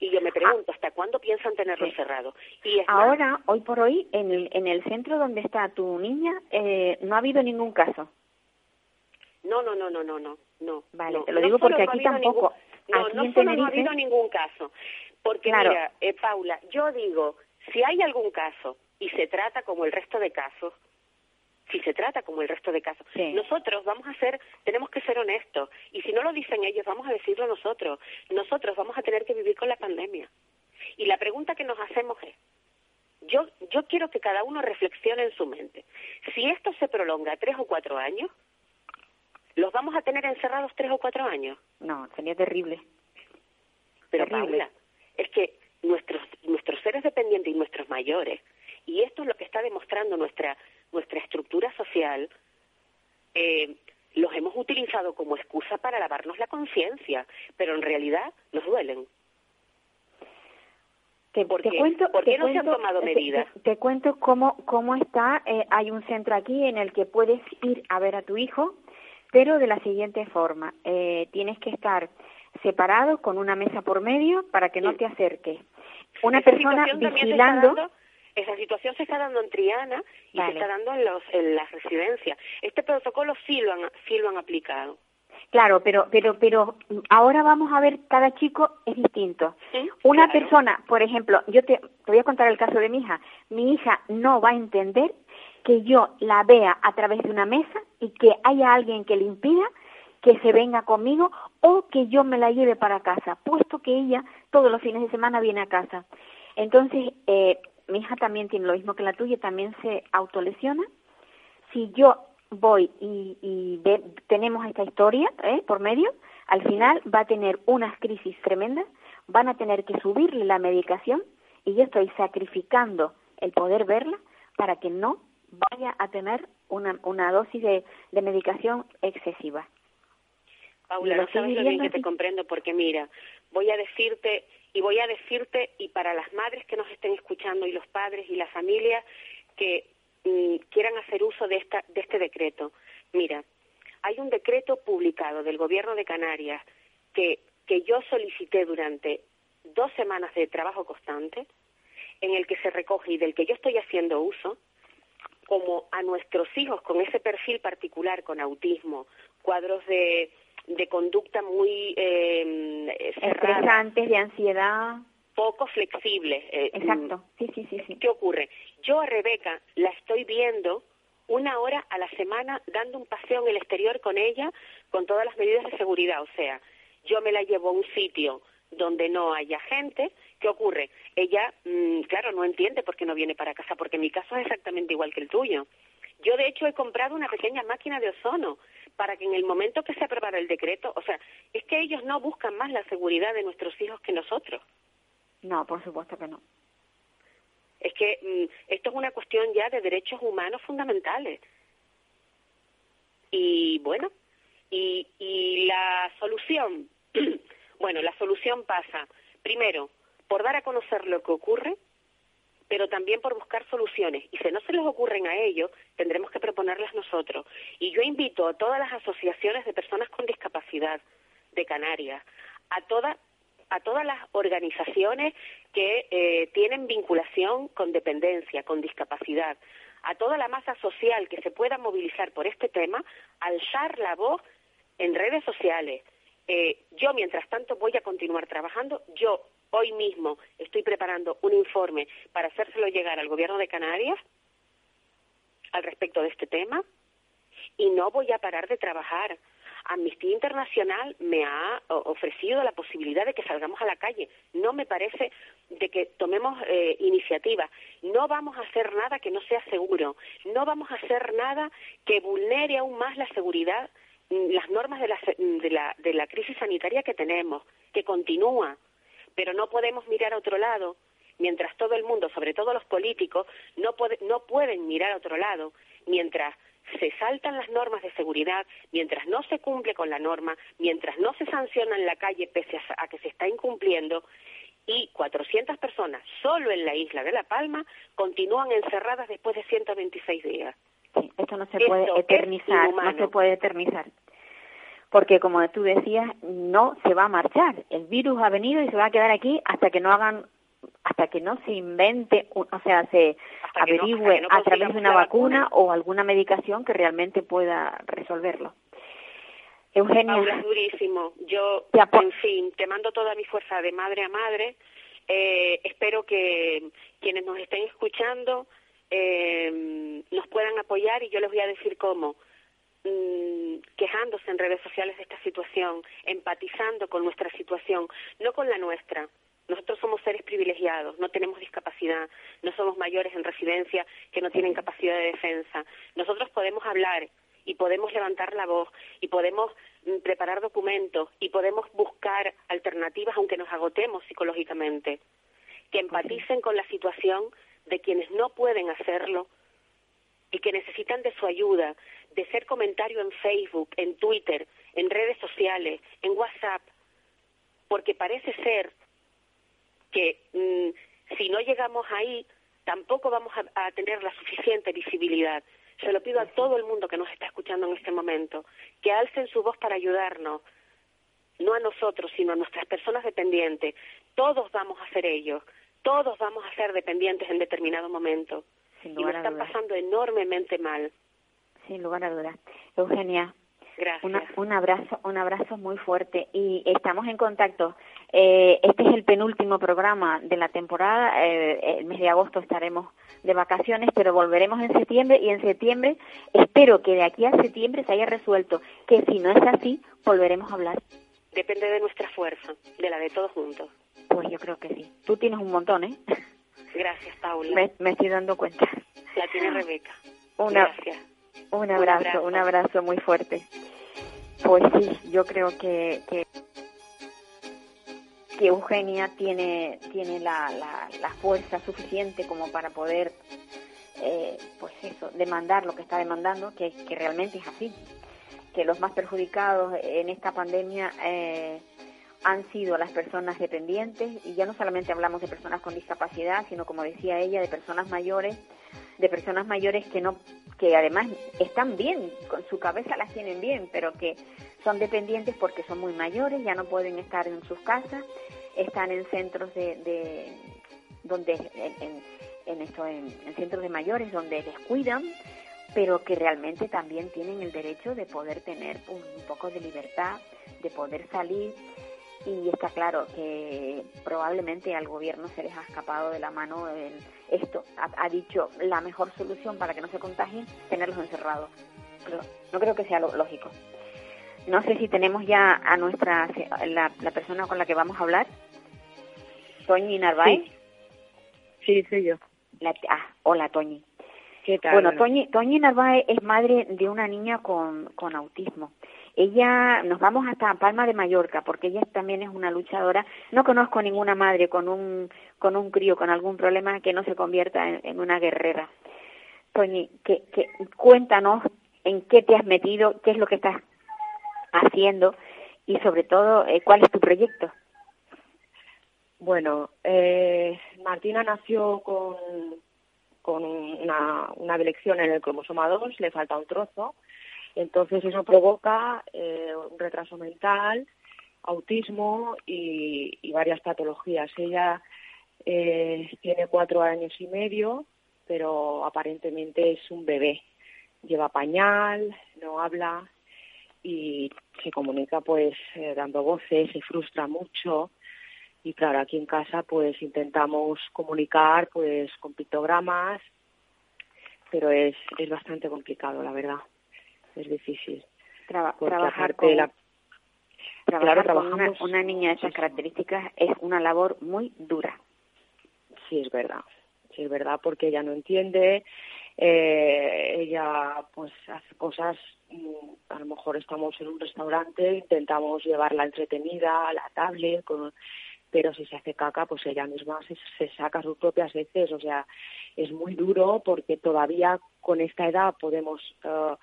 Y yo me pregunto, ¿hasta cuándo piensan tenerlo Sí. cerrado? Y es más, Ahora, hoy por hoy, en el, en el centro donde está tu niña, eh, no ha habido ningún caso. No, no, no, no, no, no, no. Vale, no. te lo digo porque no ha aquí tampoco. ningún- no, Aquí no solo no ha habido ningún caso. Porque Claro. mira, eh, Paula, yo digo, si hay algún caso y se trata como el resto de casos, si se trata como el resto de casos, Sí. nosotros vamos a ser, tenemos que ser honestos. Y si no lo dicen ellos, vamos a decirlo nosotros. Nosotros vamos a tener que vivir con la pandemia. Y la pregunta que nos hacemos es, yo, yo quiero que cada uno reflexione en su mente. Si esto se prolonga tres o cuatro años, ¿los vamos a tener encerrados tres o cuatro años? No, sería terrible. Pero Terrible. Paula, es que nuestros, nuestros seres dependientes y nuestros mayores, y esto es lo que está demostrando nuestra, nuestra estructura social, eh, los hemos utilizado como excusa para lavarnos la conciencia, pero en realidad nos duelen. Te, ¿Por te qué? cuento, ¿Por te qué no se han tomado medidas? Te, te cuento cómo, cómo está. eh, hay un centro aquí en el que puedes ir a ver a tu hijo, pero de la siguiente forma. Eh, tienes que estar separado con una mesa por medio para que no Sí. te acerques. Una persona vigilando. Esa situación se está dando en Triana y Vale. se está dando en, los, en las residencias. Este protocolo sí lo han, sí lo han aplicado. Claro, pero, pero, pero ahora vamos a ver, cada chico es distinto. Sí, Una claro. persona, por ejemplo, yo te, te voy a contar el caso de mi hija. Mi hija no va a entender que yo la vea a través de una mesa y que haya alguien que le impida que se venga conmigo o que yo me la lleve para casa, puesto que ella todos los fines de semana viene a casa. Entonces, eh, mi hija también tiene lo mismo que la tuya, también se autolesiona. Si yo voy y, y ve- tenemos esta historia ¿eh? por medio, al final va a tener unas crisis tremendas, van a tener que subirle la medicación y yo estoy sacrificando el poder verla para que no vaya a tener una, una dosis de, de medicación excesiva. Paula, lo no sabes lo bien que te comprendo, porque mira, voy a decirte, y voy a decirte, y para las madres que nos estén escuchando, y los padres y las familias, que mm, quieran hacer uso de, esta, de este decreto. Mira, hay un decreto publicado del Gobierno de Canarias que, que yo solicité durante dos semanas de trabajo constante, en el que se recoge y del que yo estoy haciendo uso, como a nuestros hijos con ese perfil particular, con autismo, cuadros de, de conducta muy eh, cerrada. de ansiedad. Poco flexible. Eh, Exacto, sí, sí, sí, sí. ¿Qué ocurre? Yo a Rebeca la estoy viendo una hora a la semana dando un paseo en el exterior con ella con todas las medidas de seguridad. O sea, yo me la llevo a un sitio donde no haya gente. ¿Qué ocurre? Ella, mm, claro, no entiende por qué no viene para casa, porque mi caso es exactamente igual que el tuyo. Yo, de hecho, he comprado una pequeña máquina de ozono para que en el momento que se aprobara el decreto, o sea, es que ellos no buscan más la seguridad de nuestros hijos que nosotros. No, por supuesto que no. Es que mm, esto es una cuestión ya de derechos humanos fundamentales. Y bueno, y, y la solución, bueno, la solución pasa, primero, por dar a conocer lo que ocurre, pero también por buscar soluciones. Y si no se les ocurren a ellos, tendremos que proponerlas nosotros. Y yo invito a todas las asociaciones de personas con discapacidad de Canarias, a todas a todas las organizaciones que eh, tienen vinculación con dependencia, con discapacidad, a toda la masa social que se pueda movilizar por este tema, alzar la voz en redes sociales. Eh, yo, mientras tanto, voy a continuar trabajando. Yo Hoy mismo estoy preparando un informe para hacérselo llegar al Gobierno de Canarias al respecto de este tema y no voy a parar de trabajar. Amnistía Internacional me ha ofrecido la posibilidad de que salgamos a la calle. No me parece de que tomemos eh, iniciativa. No vamos a hacer nada que no sea seguro. No vamos a hacer nada que vulnere aún más la seguridad, mm, las normas de la, de la, de la crisis sanitaria que tenemos, que continúa pero no podemos mirar a otro lado mientras todo el mundo, sobre todo los políticos, no, no pueden mirar a otro lado, mientras se saltan las normas de seguridad, mientras no se cumple con la norma, mientras no se sanciona en la calle pese a, que se está incumpliendo, y 400 personas solo en la isla de La Palma continúan encerradas después de 126 días. Sí, esto no se puede eternizar, no se puede eternizar porque como tú decías, no se va a marchar. El virus ha venido y se va a quedar aquí hasta que no hagan hasta que no se invente, o sea, se averigüe a través de una vacuna, o alguna medicación que realmente pueda resolverlo. Eugenia. Paula, durísimo. Yo, en fin, te mando toda mi fuerza de madre a madre. Eh, espero que quienes nos estén escuchando eh, nos puedan apoyar y yo les voy a decir cómo. Mm, quejándose en redes sociales de esta situación, empatizando con nuestra situación, no con la nuestra. Nosotros somos seres privilegiados, no tenemos discapacidad, no somos mayores en residencia que no tienen capacidad de defensa. Nosotros podemos hablar y podemos levantar la voz y podemos mm, preparar documentos y podemos buscar alternativas aunque nos agotemos psicológicamente. Que empaticen con la situación de quienes no pueden hacerlo y que necesitan de su ayuda, de ser comentario en Facebook, en Twitter, en redes sociales, en WhatsApp, porque parece ser que mm, si no llegamos ahí, tampoco vamos a, tener la suficiente visibilidad. Se lo pido a todo el mundo que nos está escuchando en este momento, que alcen su voz para ayudarnos, no a nosotros, sino a nuestras personas dependientes. Todos vamos a ser ellos, todos vamos a ser dependientes en determinado momento. Y lo están pasando enormemente mal sin lugar a dudas. Eugenia, Gracias. un abrazo, un abrazo muy fuerte y estamos en contacto. Eh, este es el penúltimo programa de la temporada. Eh, el mes de agosto estaremos de vacaciones, pero volveremos en septiembre y en septiembre espero que de aquí a septiembre se haya resuelto que si no es así volveremos a hablar. Depende de nuestra fuerza, de la de todos juntos. Pues yo creo que sí. Tú tienes un montón, ¿eh? Gracias, Paula. Me, me estoy dando cuenta. La tiene Rebeca. Una, Gracias. Un abrazo, un abrazo, muy fuerte. Pues sí, yo creo que, que, Eugenia tiene, tiene la, la, fuerza suficiente como para poder, eh, pues eso, demandar lo que está demandando, que, que realmente es así. Que los más perjudicados en esta pandemia eh, han sido las personas dependientes, y ya no solamente hablamos de personas con discapacidad, sino como decía ella, de personas mayores de personas mayores que no, que además están bien, con su cabeza las tienen bien, pero que son dependientes porque son muy mayores, ya no pueden estar en sus casas, están en centros de, de donde en, en, esto, en, centros de mayores donde les cuidan, pero que realmente también tienen el derecho de poder tener un, poco de libertad, de poder salir y está claro que probablemente al gobierno se les ha escapado de la mano esto. Ha, dicho la mejor solución para que no se contagien, tenerlos encerrados. Pero no creo que sea lo lógico. No sé si tenemos ya a nuestra la, persona con la que vamos a hablar. Toñi Narváez. Sí, soy yo. ah, hola Toñi. ¿Qué tal? Bueno, Toñi, Toñi Narváez es madre de una niña con, con autismo. Ella, nos vamos hasta Palma de Mallorca, porque ella también es una luchadora. No conozco ninguna madre con un, con un crío, con algún problema que no se convierta en, una guerrera. Toñi, que, cuéntanos en qué te has metido, qué es lo que estás haciendo y sobre todo eh, cuál es tu proyecto. Bueno, eh, Martina nació con, con una, una en el cromosoma 2, le falta un trozo entonces eso provoca eh, un retraso mental, autismo y, varias patologías. Ella eh, tiene cuatro años y medio, pero aparentemente es un bebé. Lleva pañal, no habla y se comunica pues eh, dando voces, se frustra mucho y claro, aquí en casa pues intentamos comunicar pues con pictogramas, pero es, es bastante complicado, la verdad es difícil. trabajar con, la... una, niña de esas características es una labor muy dura. Sí, es verdad. Sí, es verdad, porque ella no entiende, eh, ella pues hace cosas, mm, a lo mejor estamos en un restaurante, intentamos llevarla entretenida, a la tablet, pero si se hace caca, pues ella misma se, saca sus propias veces, o sea, es muy duro porque todavía con esta edad podemos uh,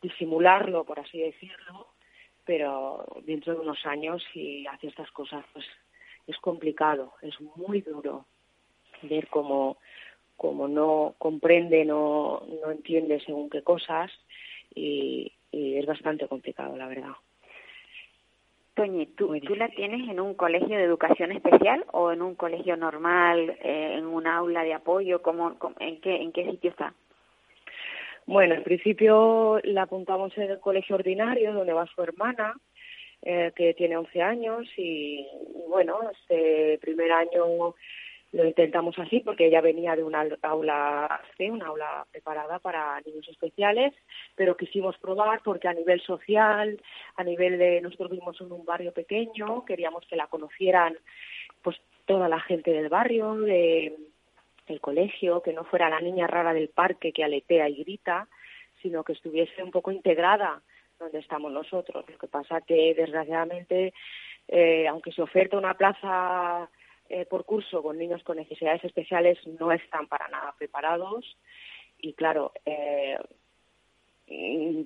disimularlo, por así decirlo, pero dentro de unos años si hace estas cosas, pues es complicado, es muy duro ver cómo, cómo no comprende, no, no entiende según qué cosas y, es bastante complicado, la verdad. Toñi, ¿tú, ¿tú la tienes en un colegio de educación especial o en un colegio normal, eh, en un aula de apoyo? ¿cómo, en, qué, ¿En qué sitio está? Bueno, en principio la apuntamos en el colegio ordinario donde va su hermana, eh, que tiene 11 años y, bueno, este primer año lo intentamos así porque ella venía de una aula sí, una aula preparada para niños especiales, pero quisimos probar porque a nivel social, a nivel de nosotros vivimos en un barrio pequeño, queríamos que la conocieran pues toda la gente del barrio, de el colegio, que no fuera la niña rara del parque que aletea y grita, sino que estuviese un poco integrada donde estamos nosotros. Lo que pasa que, desgraciadamente, eh, aunque se oferta una plaza eh, por curso con niños con necesidades especiales, no están para nada preparados. Y claro, eh,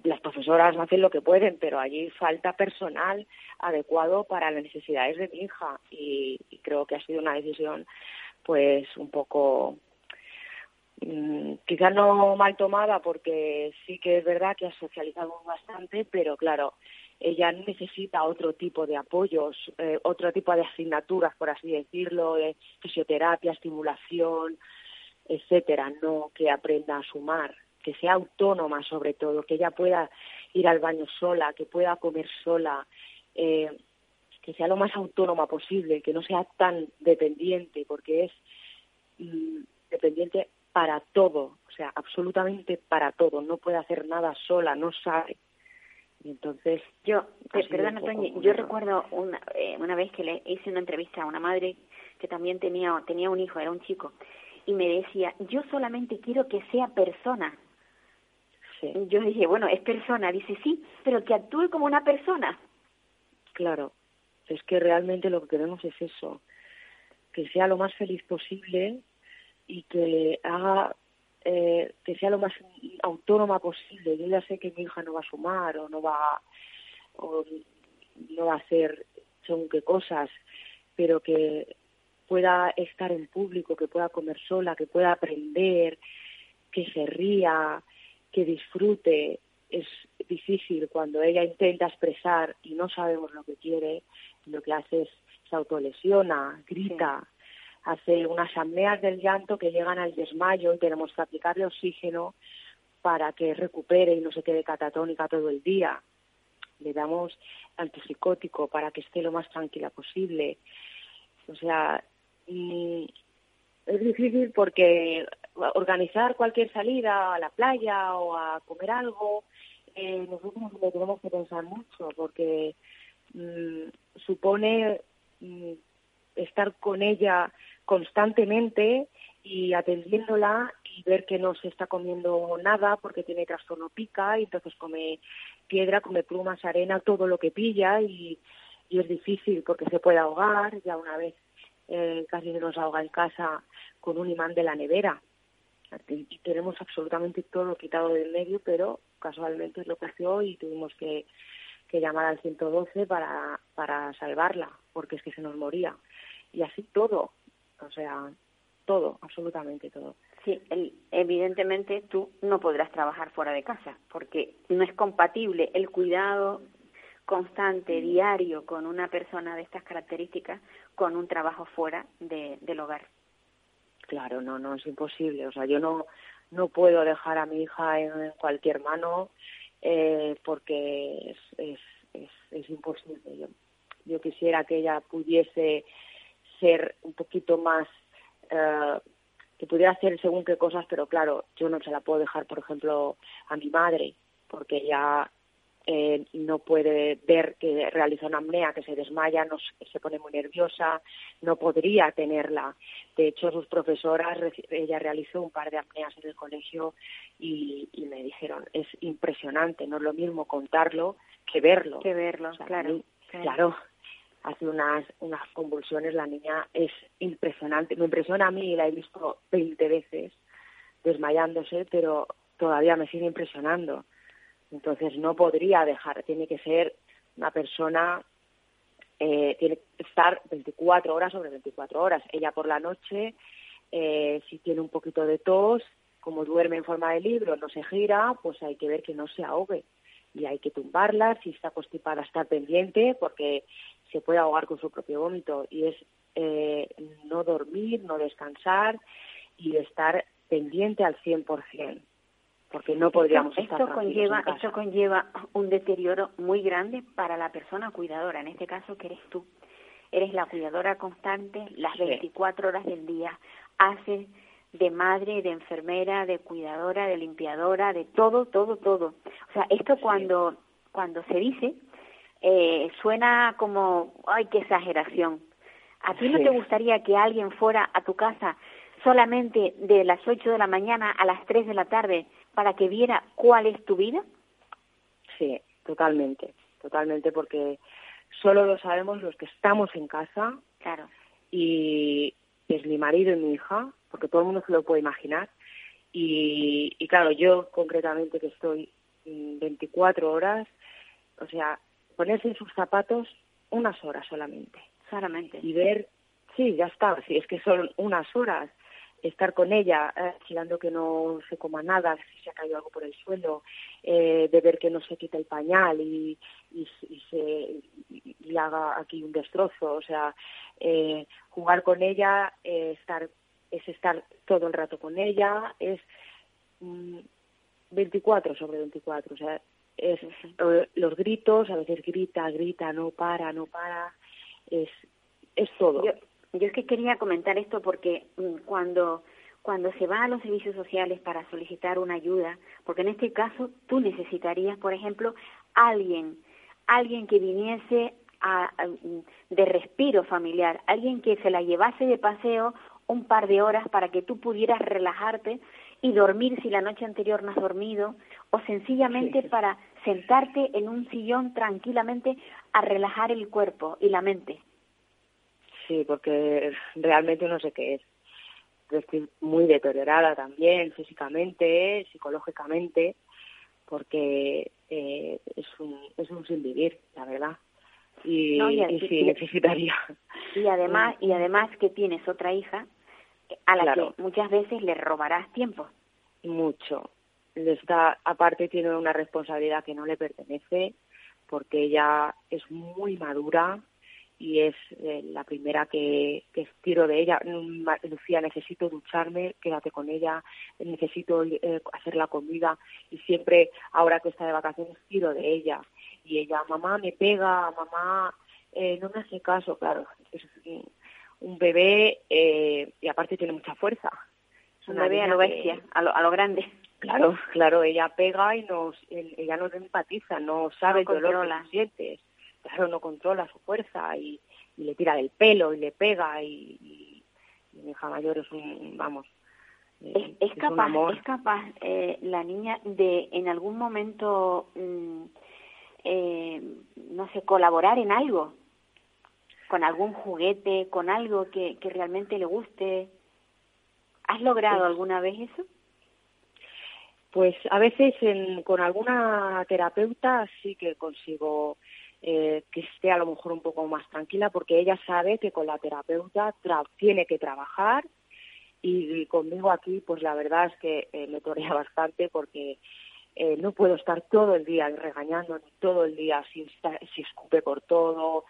las profesoras hacen lo que pueden, pero allí falta personal adecuado para las necesidades de mi hija y creo que ha sido una decisión pues un poco mm, quizás no mal tomada porque sí que es verdad que ha socializado bastante, pero claro, ella necesita otro tipo de apoyos, eh, otro tipo de asignaturas, por así decirlo, de fisioterapia, estimulación, etcétera, no que aprenda a sumar, que sea autónoma sobre todo, que ella pueda ir al baño sola, que pueda comer sola, eh, que sea lo más autónoma posible, que no sea tan dependiente, porque es mm, dependiente para todo, o sea, absolutamente para todo, no puede hacer nada sola, no sabe. Y entonces, yo, perdona, Toñi, yo recuerdo una, eh, una vez que le hice una entrevista a una madre que también tenía, tenía un hijo, era un chico, y me decía, yo solamente quiero que sea persona. Sí. Yo dije, bueno, es persona. Dice, sí, pero que actúe como una persona. Claro, es que realmente lo que queremos es eso, que sea lo más feliz posible y que haga eh, que sea lo más autónoma posible. Yo ya sé que mi hija no va a sumar o no va o no va a hacer según qué cosas, pero que pueda estar en público, que pueda comer sola, que pueda aprender, que se ría, que disfrute. Es difícil cuando ella intenta expresar y no sabemos lo que quiere, lo que hace es se autolesiona, grita, hace unas apneas del llanto que llegan al desmayo y tenemos que aplicarle oxígeno para que recupere y no se quede catatónica todo el día. Le damos antipsicótico para que esté lo más tranquila posible. O sea, es difícil porque organizar cualquier salida a la playa o a comer algo, eh, nosotros lo tenemos que pensar mucho porque mm, supone mm, estar con ella constantemente y atendiéndola y ver que no se está comiendo nada porque tiene trastorno pica y entonces come piedra, come plumas, arena, todo lo que pilla y, es difícil porque se puede ahogar. Ya una vez eh, casi se nos ahoga en casa con un imán de la nevera. Y tenemos absolutamente todo quitado del medio, pero casualmente lo que y tuvimos que, llamar al 112 para, para salvarla, porque es que se nos moría. Y así todo, o sea, todo, absolutamente todo. Sí, evidentemente tú no podrás trabajar fuera de casa, porque no es compatible el cuidado constante, diario, con una persona de estas características, con un trabajo fuera de, del hogar. Claro, no, no, es imposible. O sea, yo no, no puedo dejar a mi hija en, cualquier mano eh, porque es, es, es, imposible. Yo, yo quisiera que ella pudiese ser un poquito más eh, que pudiera hacer según qué cosas, pero claro, yo no se la puedo dejar, por ejemplo, a mi madre, porque ella eh, no puede ver que realiza una apnea, que se desmaya, no, se pone muy nerviosa, no podría tenerla. De hecho, sus profesoras, ella realizó un par de apneas en el colegio y, me dijeron, es impresionante, no es lo mismo contarlo que verlo. Que verlo, claro. Claro, hace unas, unas convulsiones, la niña es impresionante, me impresiona a mí, y la he visto 20 veces desmayándose, pero todavía me sigue impresionando. Entonces no podría dejar, tiene que ser una persona, eh, tiene que estar 24 horas sobre 24 horas. Ella por la noche, eh, si tiene un poquito de tos, como duerme en forma de libro, no se gira, pues hay que ver que no se ahogue. Y hay que tumbarla, si está constipada estar pendiente porque se puede ahogar con su propio vómito. Y es eh, no dormir, no descansar y estar pendiente al 100%, porque no podríamos esto, estar conlleva Esto conlleva un deterioro muy grande para la persona cuidadora, en este caso que eres tú. Eres la cuidadora constante las 24 horas del día. Haces de madre, de enfermera, de cuidadora, de limpiadora, de todo, todo, todo. O sea, esto cuando, cuando se dice, eh, suena como, ay, qué exageración. ¿A ti no te gustaría que alguien fuera a tu casa solamente de las 8 de la mañana a las 3 de la tarde para que viera cuál es tu vida? Sí, totalmente, totalmente, porque solo lo sabemos los que estamos en casa. Claro. Y es mi marido y mi hija, porque todo el mundo se lo puede imaginar. Y, y claro, yo concretamente que estoy 24 horas, o sea, ponerse en sus zapatos unas horas solamente. Solamente. Y ver, sí, ya está, si es que son unas horas, estar con ella, eh, vigilando que no se coma nada, si se ha caído algo por el suelo, eh, de ver que no se quita el pañal y, y, se y haga aquí un destrozo, o sea, eh, jugar con ella, eh, estar es estar todo el rato con ella, es 24 mm, sobre 24, o sea, es los gritos, a veces grita, grita, no para, no para, es, es todo. Yo, yo es que quería comentar esto porque mm, cuando cuando se va a los servicios sociales para solicitar una ayuda, porque en este caso tú necesitarías, por ejemplo, alguien, alguien que viniese a, de respiro familiar, alguien que se la llevase de paseo un par de horas para que tú pudieras relajarte y dormir si la noche anterior no has dormido, o sencillamente para sentarte en un sillón tranquilamente a relajar el cuerpo y la mente. Sí, porque realmente no sé qué es. Estoy muy deteriorada también físicamente, psicológicamente, porque eh, es un es un sin vivir, la verdad. Y, sí necesitaría. Y además y además que tienes otra hija a la que muchas veces le robarás tiempo. mucho. Da, aparte tiene una responsabilidad que no le pertenece, porque ella es muy madura y es eh, la primera que, que tiro de ella. Mm, Lucía, necesito ducharme, quédate con ella, necesito eh, hacer la comida y siempre, ahora que está de vacaciones, tiro de ella. Y ella, mamá, me pega, mamá, eh, no me hace caso, claro. Es un bebé y aparte tiene mucha fuerza. Es un bebé a lo bestia, a, lo, a lo grande. Claro, claro, ella pega y nos, ella no empatiza, no sabe el dolor que sientes. Claro, no controla su fuerza y, le tira del pelo y le pega y, mi hija mayor es un, vamos, eh, es, capaz, es capaz eh, la niña de en algún momento, mm, eh, no sé, colaborar en algo, con algún juguete, con algo que, que realmente le guste. ¿Has logrado alguna vez eso? Pues a veces con alguna terapeuta sí que consigo eh, que esté a lo mejor un poco más tranquila porque ella sabe que con la terapeuta tiene que trabajar. Y, conmigo aquí pues la verdad es que eh, me torea bastante porque eh, no puedo estar todo el día regañando todo el día si, si escupe por todo.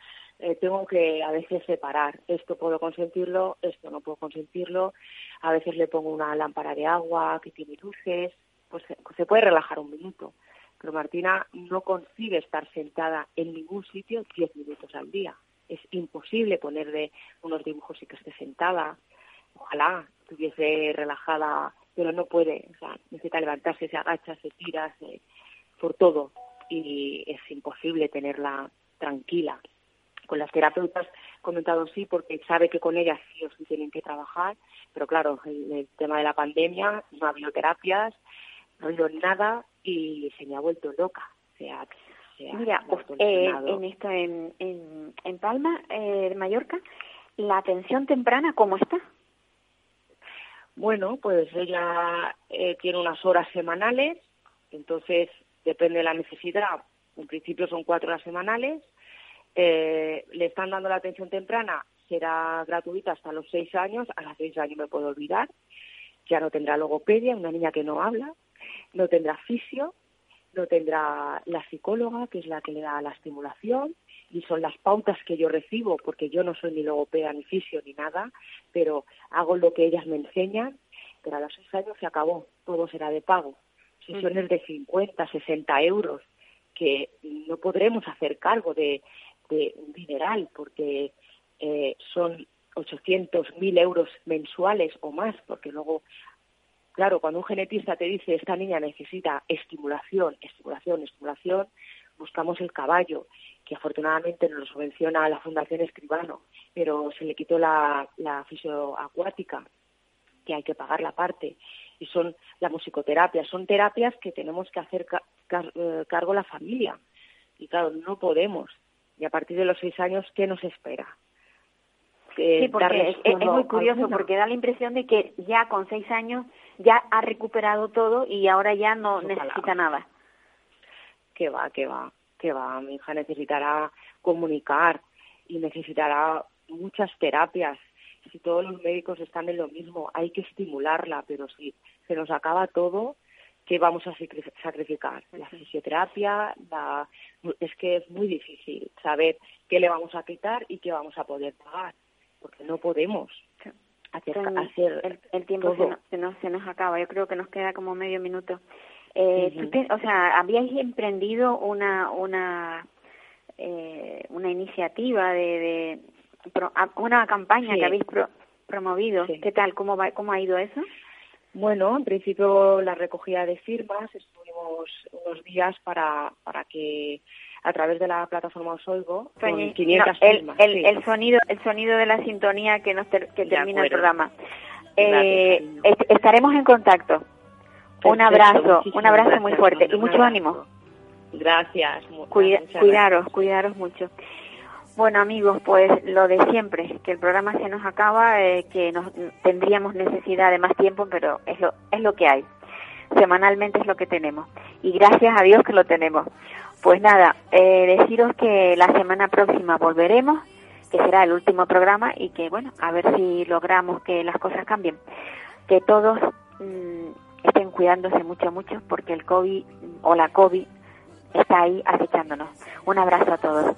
Tengo que a veces separar. Esto puedo consentirlo esto no puedo consentirlo. A veces le pongo una lámpara de agua que tiene luces. Pues se puede relajar un minuto. Pero Martina no consigue estar sentada en ningún sitio diez minutos al día. Es imposible ponerle unos dibujos y que esté sentada. Ojalá estuviese relajada, pero no puede. O sea, necesita levantarse, se agacha, se tira, por todo. Y es imposible tenerla tranquila. Con las terapeutas comentado sí, porque sabe que con ellas sí o sí tienen que trabajar, pero claro, el, el tema de la pandemia, no ha habido terapias, no oído nada y se me ha vuelto loca. sea, Mira, eh, en esto en, en, en Palma eh, de Mallorca, la atención temprana, ¿cómo está? Bueno, pues ella eh, tiene unas horas semanales, entonces depende de la necesidad. En principio son cuatro horas semanales. Eh, le están dando la atención temprana, será gratuita hasta los seis años. A los seis años me puedo olvidar. Ya no tendrá logopedia, una niña que no habla no tendrá fisio, no tendrá la psicóloga, que es la que le da la estimulación, y son las pautas que yo recibo, porque yo no soy ni logopeda, ni fisio, ni nada, pero hago lo que ellas me enseñan, pero a los seis años se acabó, todo será de pago. Sesiones de 50, 60 euros, que no podremos hacer cargo de, de un dineral, porque eh, son 800, mil euros mensuales o más, porque luego Claro, cuando un genetista te dice esta niña necesita estimulación, estimulación, estimulación, buscamos el caballo, que afortunadamente nos lo subvenciona la Fundación Escribano, pero se le quitó la, la fisioacuática, que hay que pagar la parte, y son la musicoterapia, son terapias que tenemos que hacer eh, cargo la familia. Y claro, no podemos. Y a partir de los seis años, ¿qué nos espera? sí, porque es, muy curioso, porque da la impresión de que ya con seis años ya ha recuperado todo y ahora ya no necesita nada. Que va, que va, que va. Mi hija necesitará comunicar y necesitará muchas terapias. Si todos los médicos están en lo mismo, hay que estimularla, pero si se nos acaba todo, ¿qué vamos a sacrificar? La fisioterapia, la... es que es muy difícil saber qué le vamos a quitar y qué vamos a poder pagar, porque no podemos el, tiempo se, nos, se nos acaba. Yo creo que nos queda como medio minuto. Eh, o sea, habíais emprendido una una eh, una iniciativa de, de una campaña que habéis promovido. ¿Qué tal? ¿Cómo va? ¿Cómo ha ido eso? Bueno, en principio la recogida de firmas estuvimos unos días para para que a través de la plataforma Osolgo con 500 el, el, sonido el sonido de la sintonía que nos que termina el programa. Eh, estaremos en contacto. un abrazo, un abrazo muy fuerte y mucho ánimo. Gracias. cuidaros, cuidaros mucho. Bueno amigos, pues lo de siempre, que el programa se nos acaba, eh, que nos tendríamos necesidad de más tiempo, pero es lo, es lo que hay. Semanalmente es lo que tenemos. Y gracias a Dios que lo tenemos. Pues nada, eh, deciros que la semana próxima volveremos, que será el último programa y que bueno, a ver si logramos que las cosas cambien. Que todos mm, estén cuidándose mucho, mucho, porque el COVID o la COVID está ahí acechándonos. Un abrazo a todos.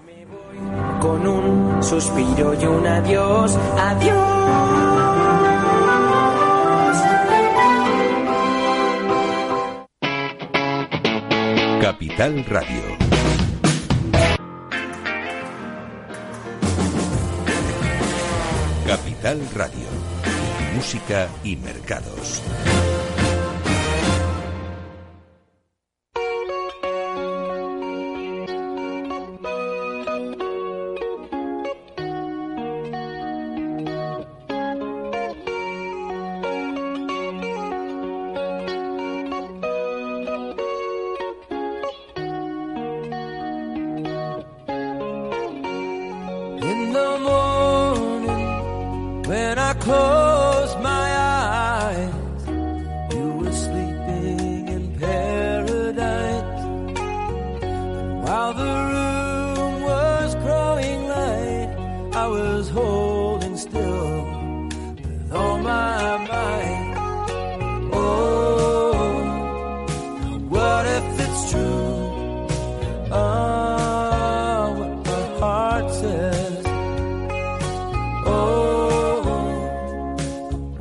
Con un suspiro y un adiós, adiós. Capital Radio. Capital Radio. Música y mercados.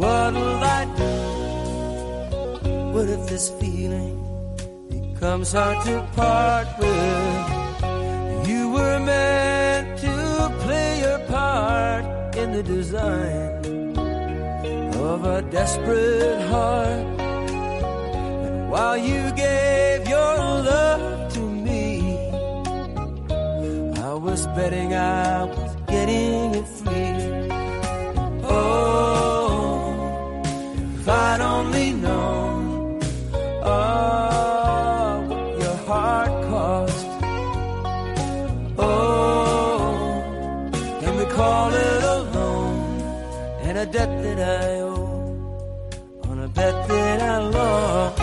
What'll I do? What if this feeling becomes hard to part with? You were meant to play your part in the design of a desperate heart. And while you gave your love to me, I was betting I was getting it free. Oh, that I owe on a bet that I lost?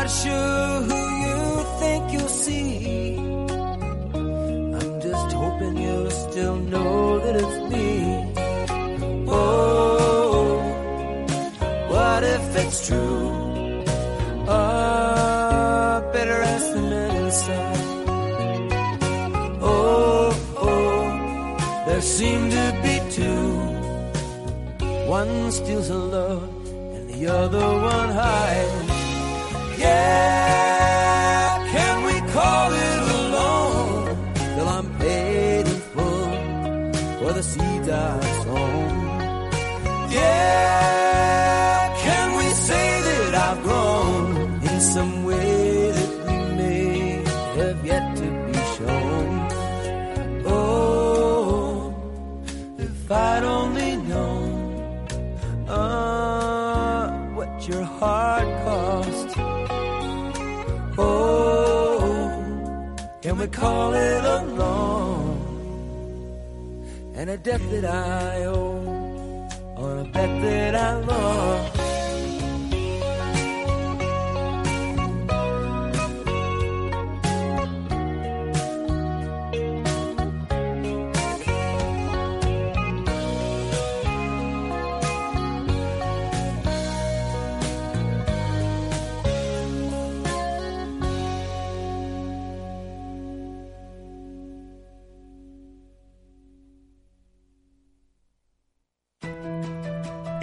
Not sure who you think you'll see i'm just hoping you'll still know that it's me oh what if it's true Ah, better ask the inside. Oh, oh, there seem to be two. One steals her love and the other one hides. Yeah, call it a loan and a debt that I owe on a bet that I lost?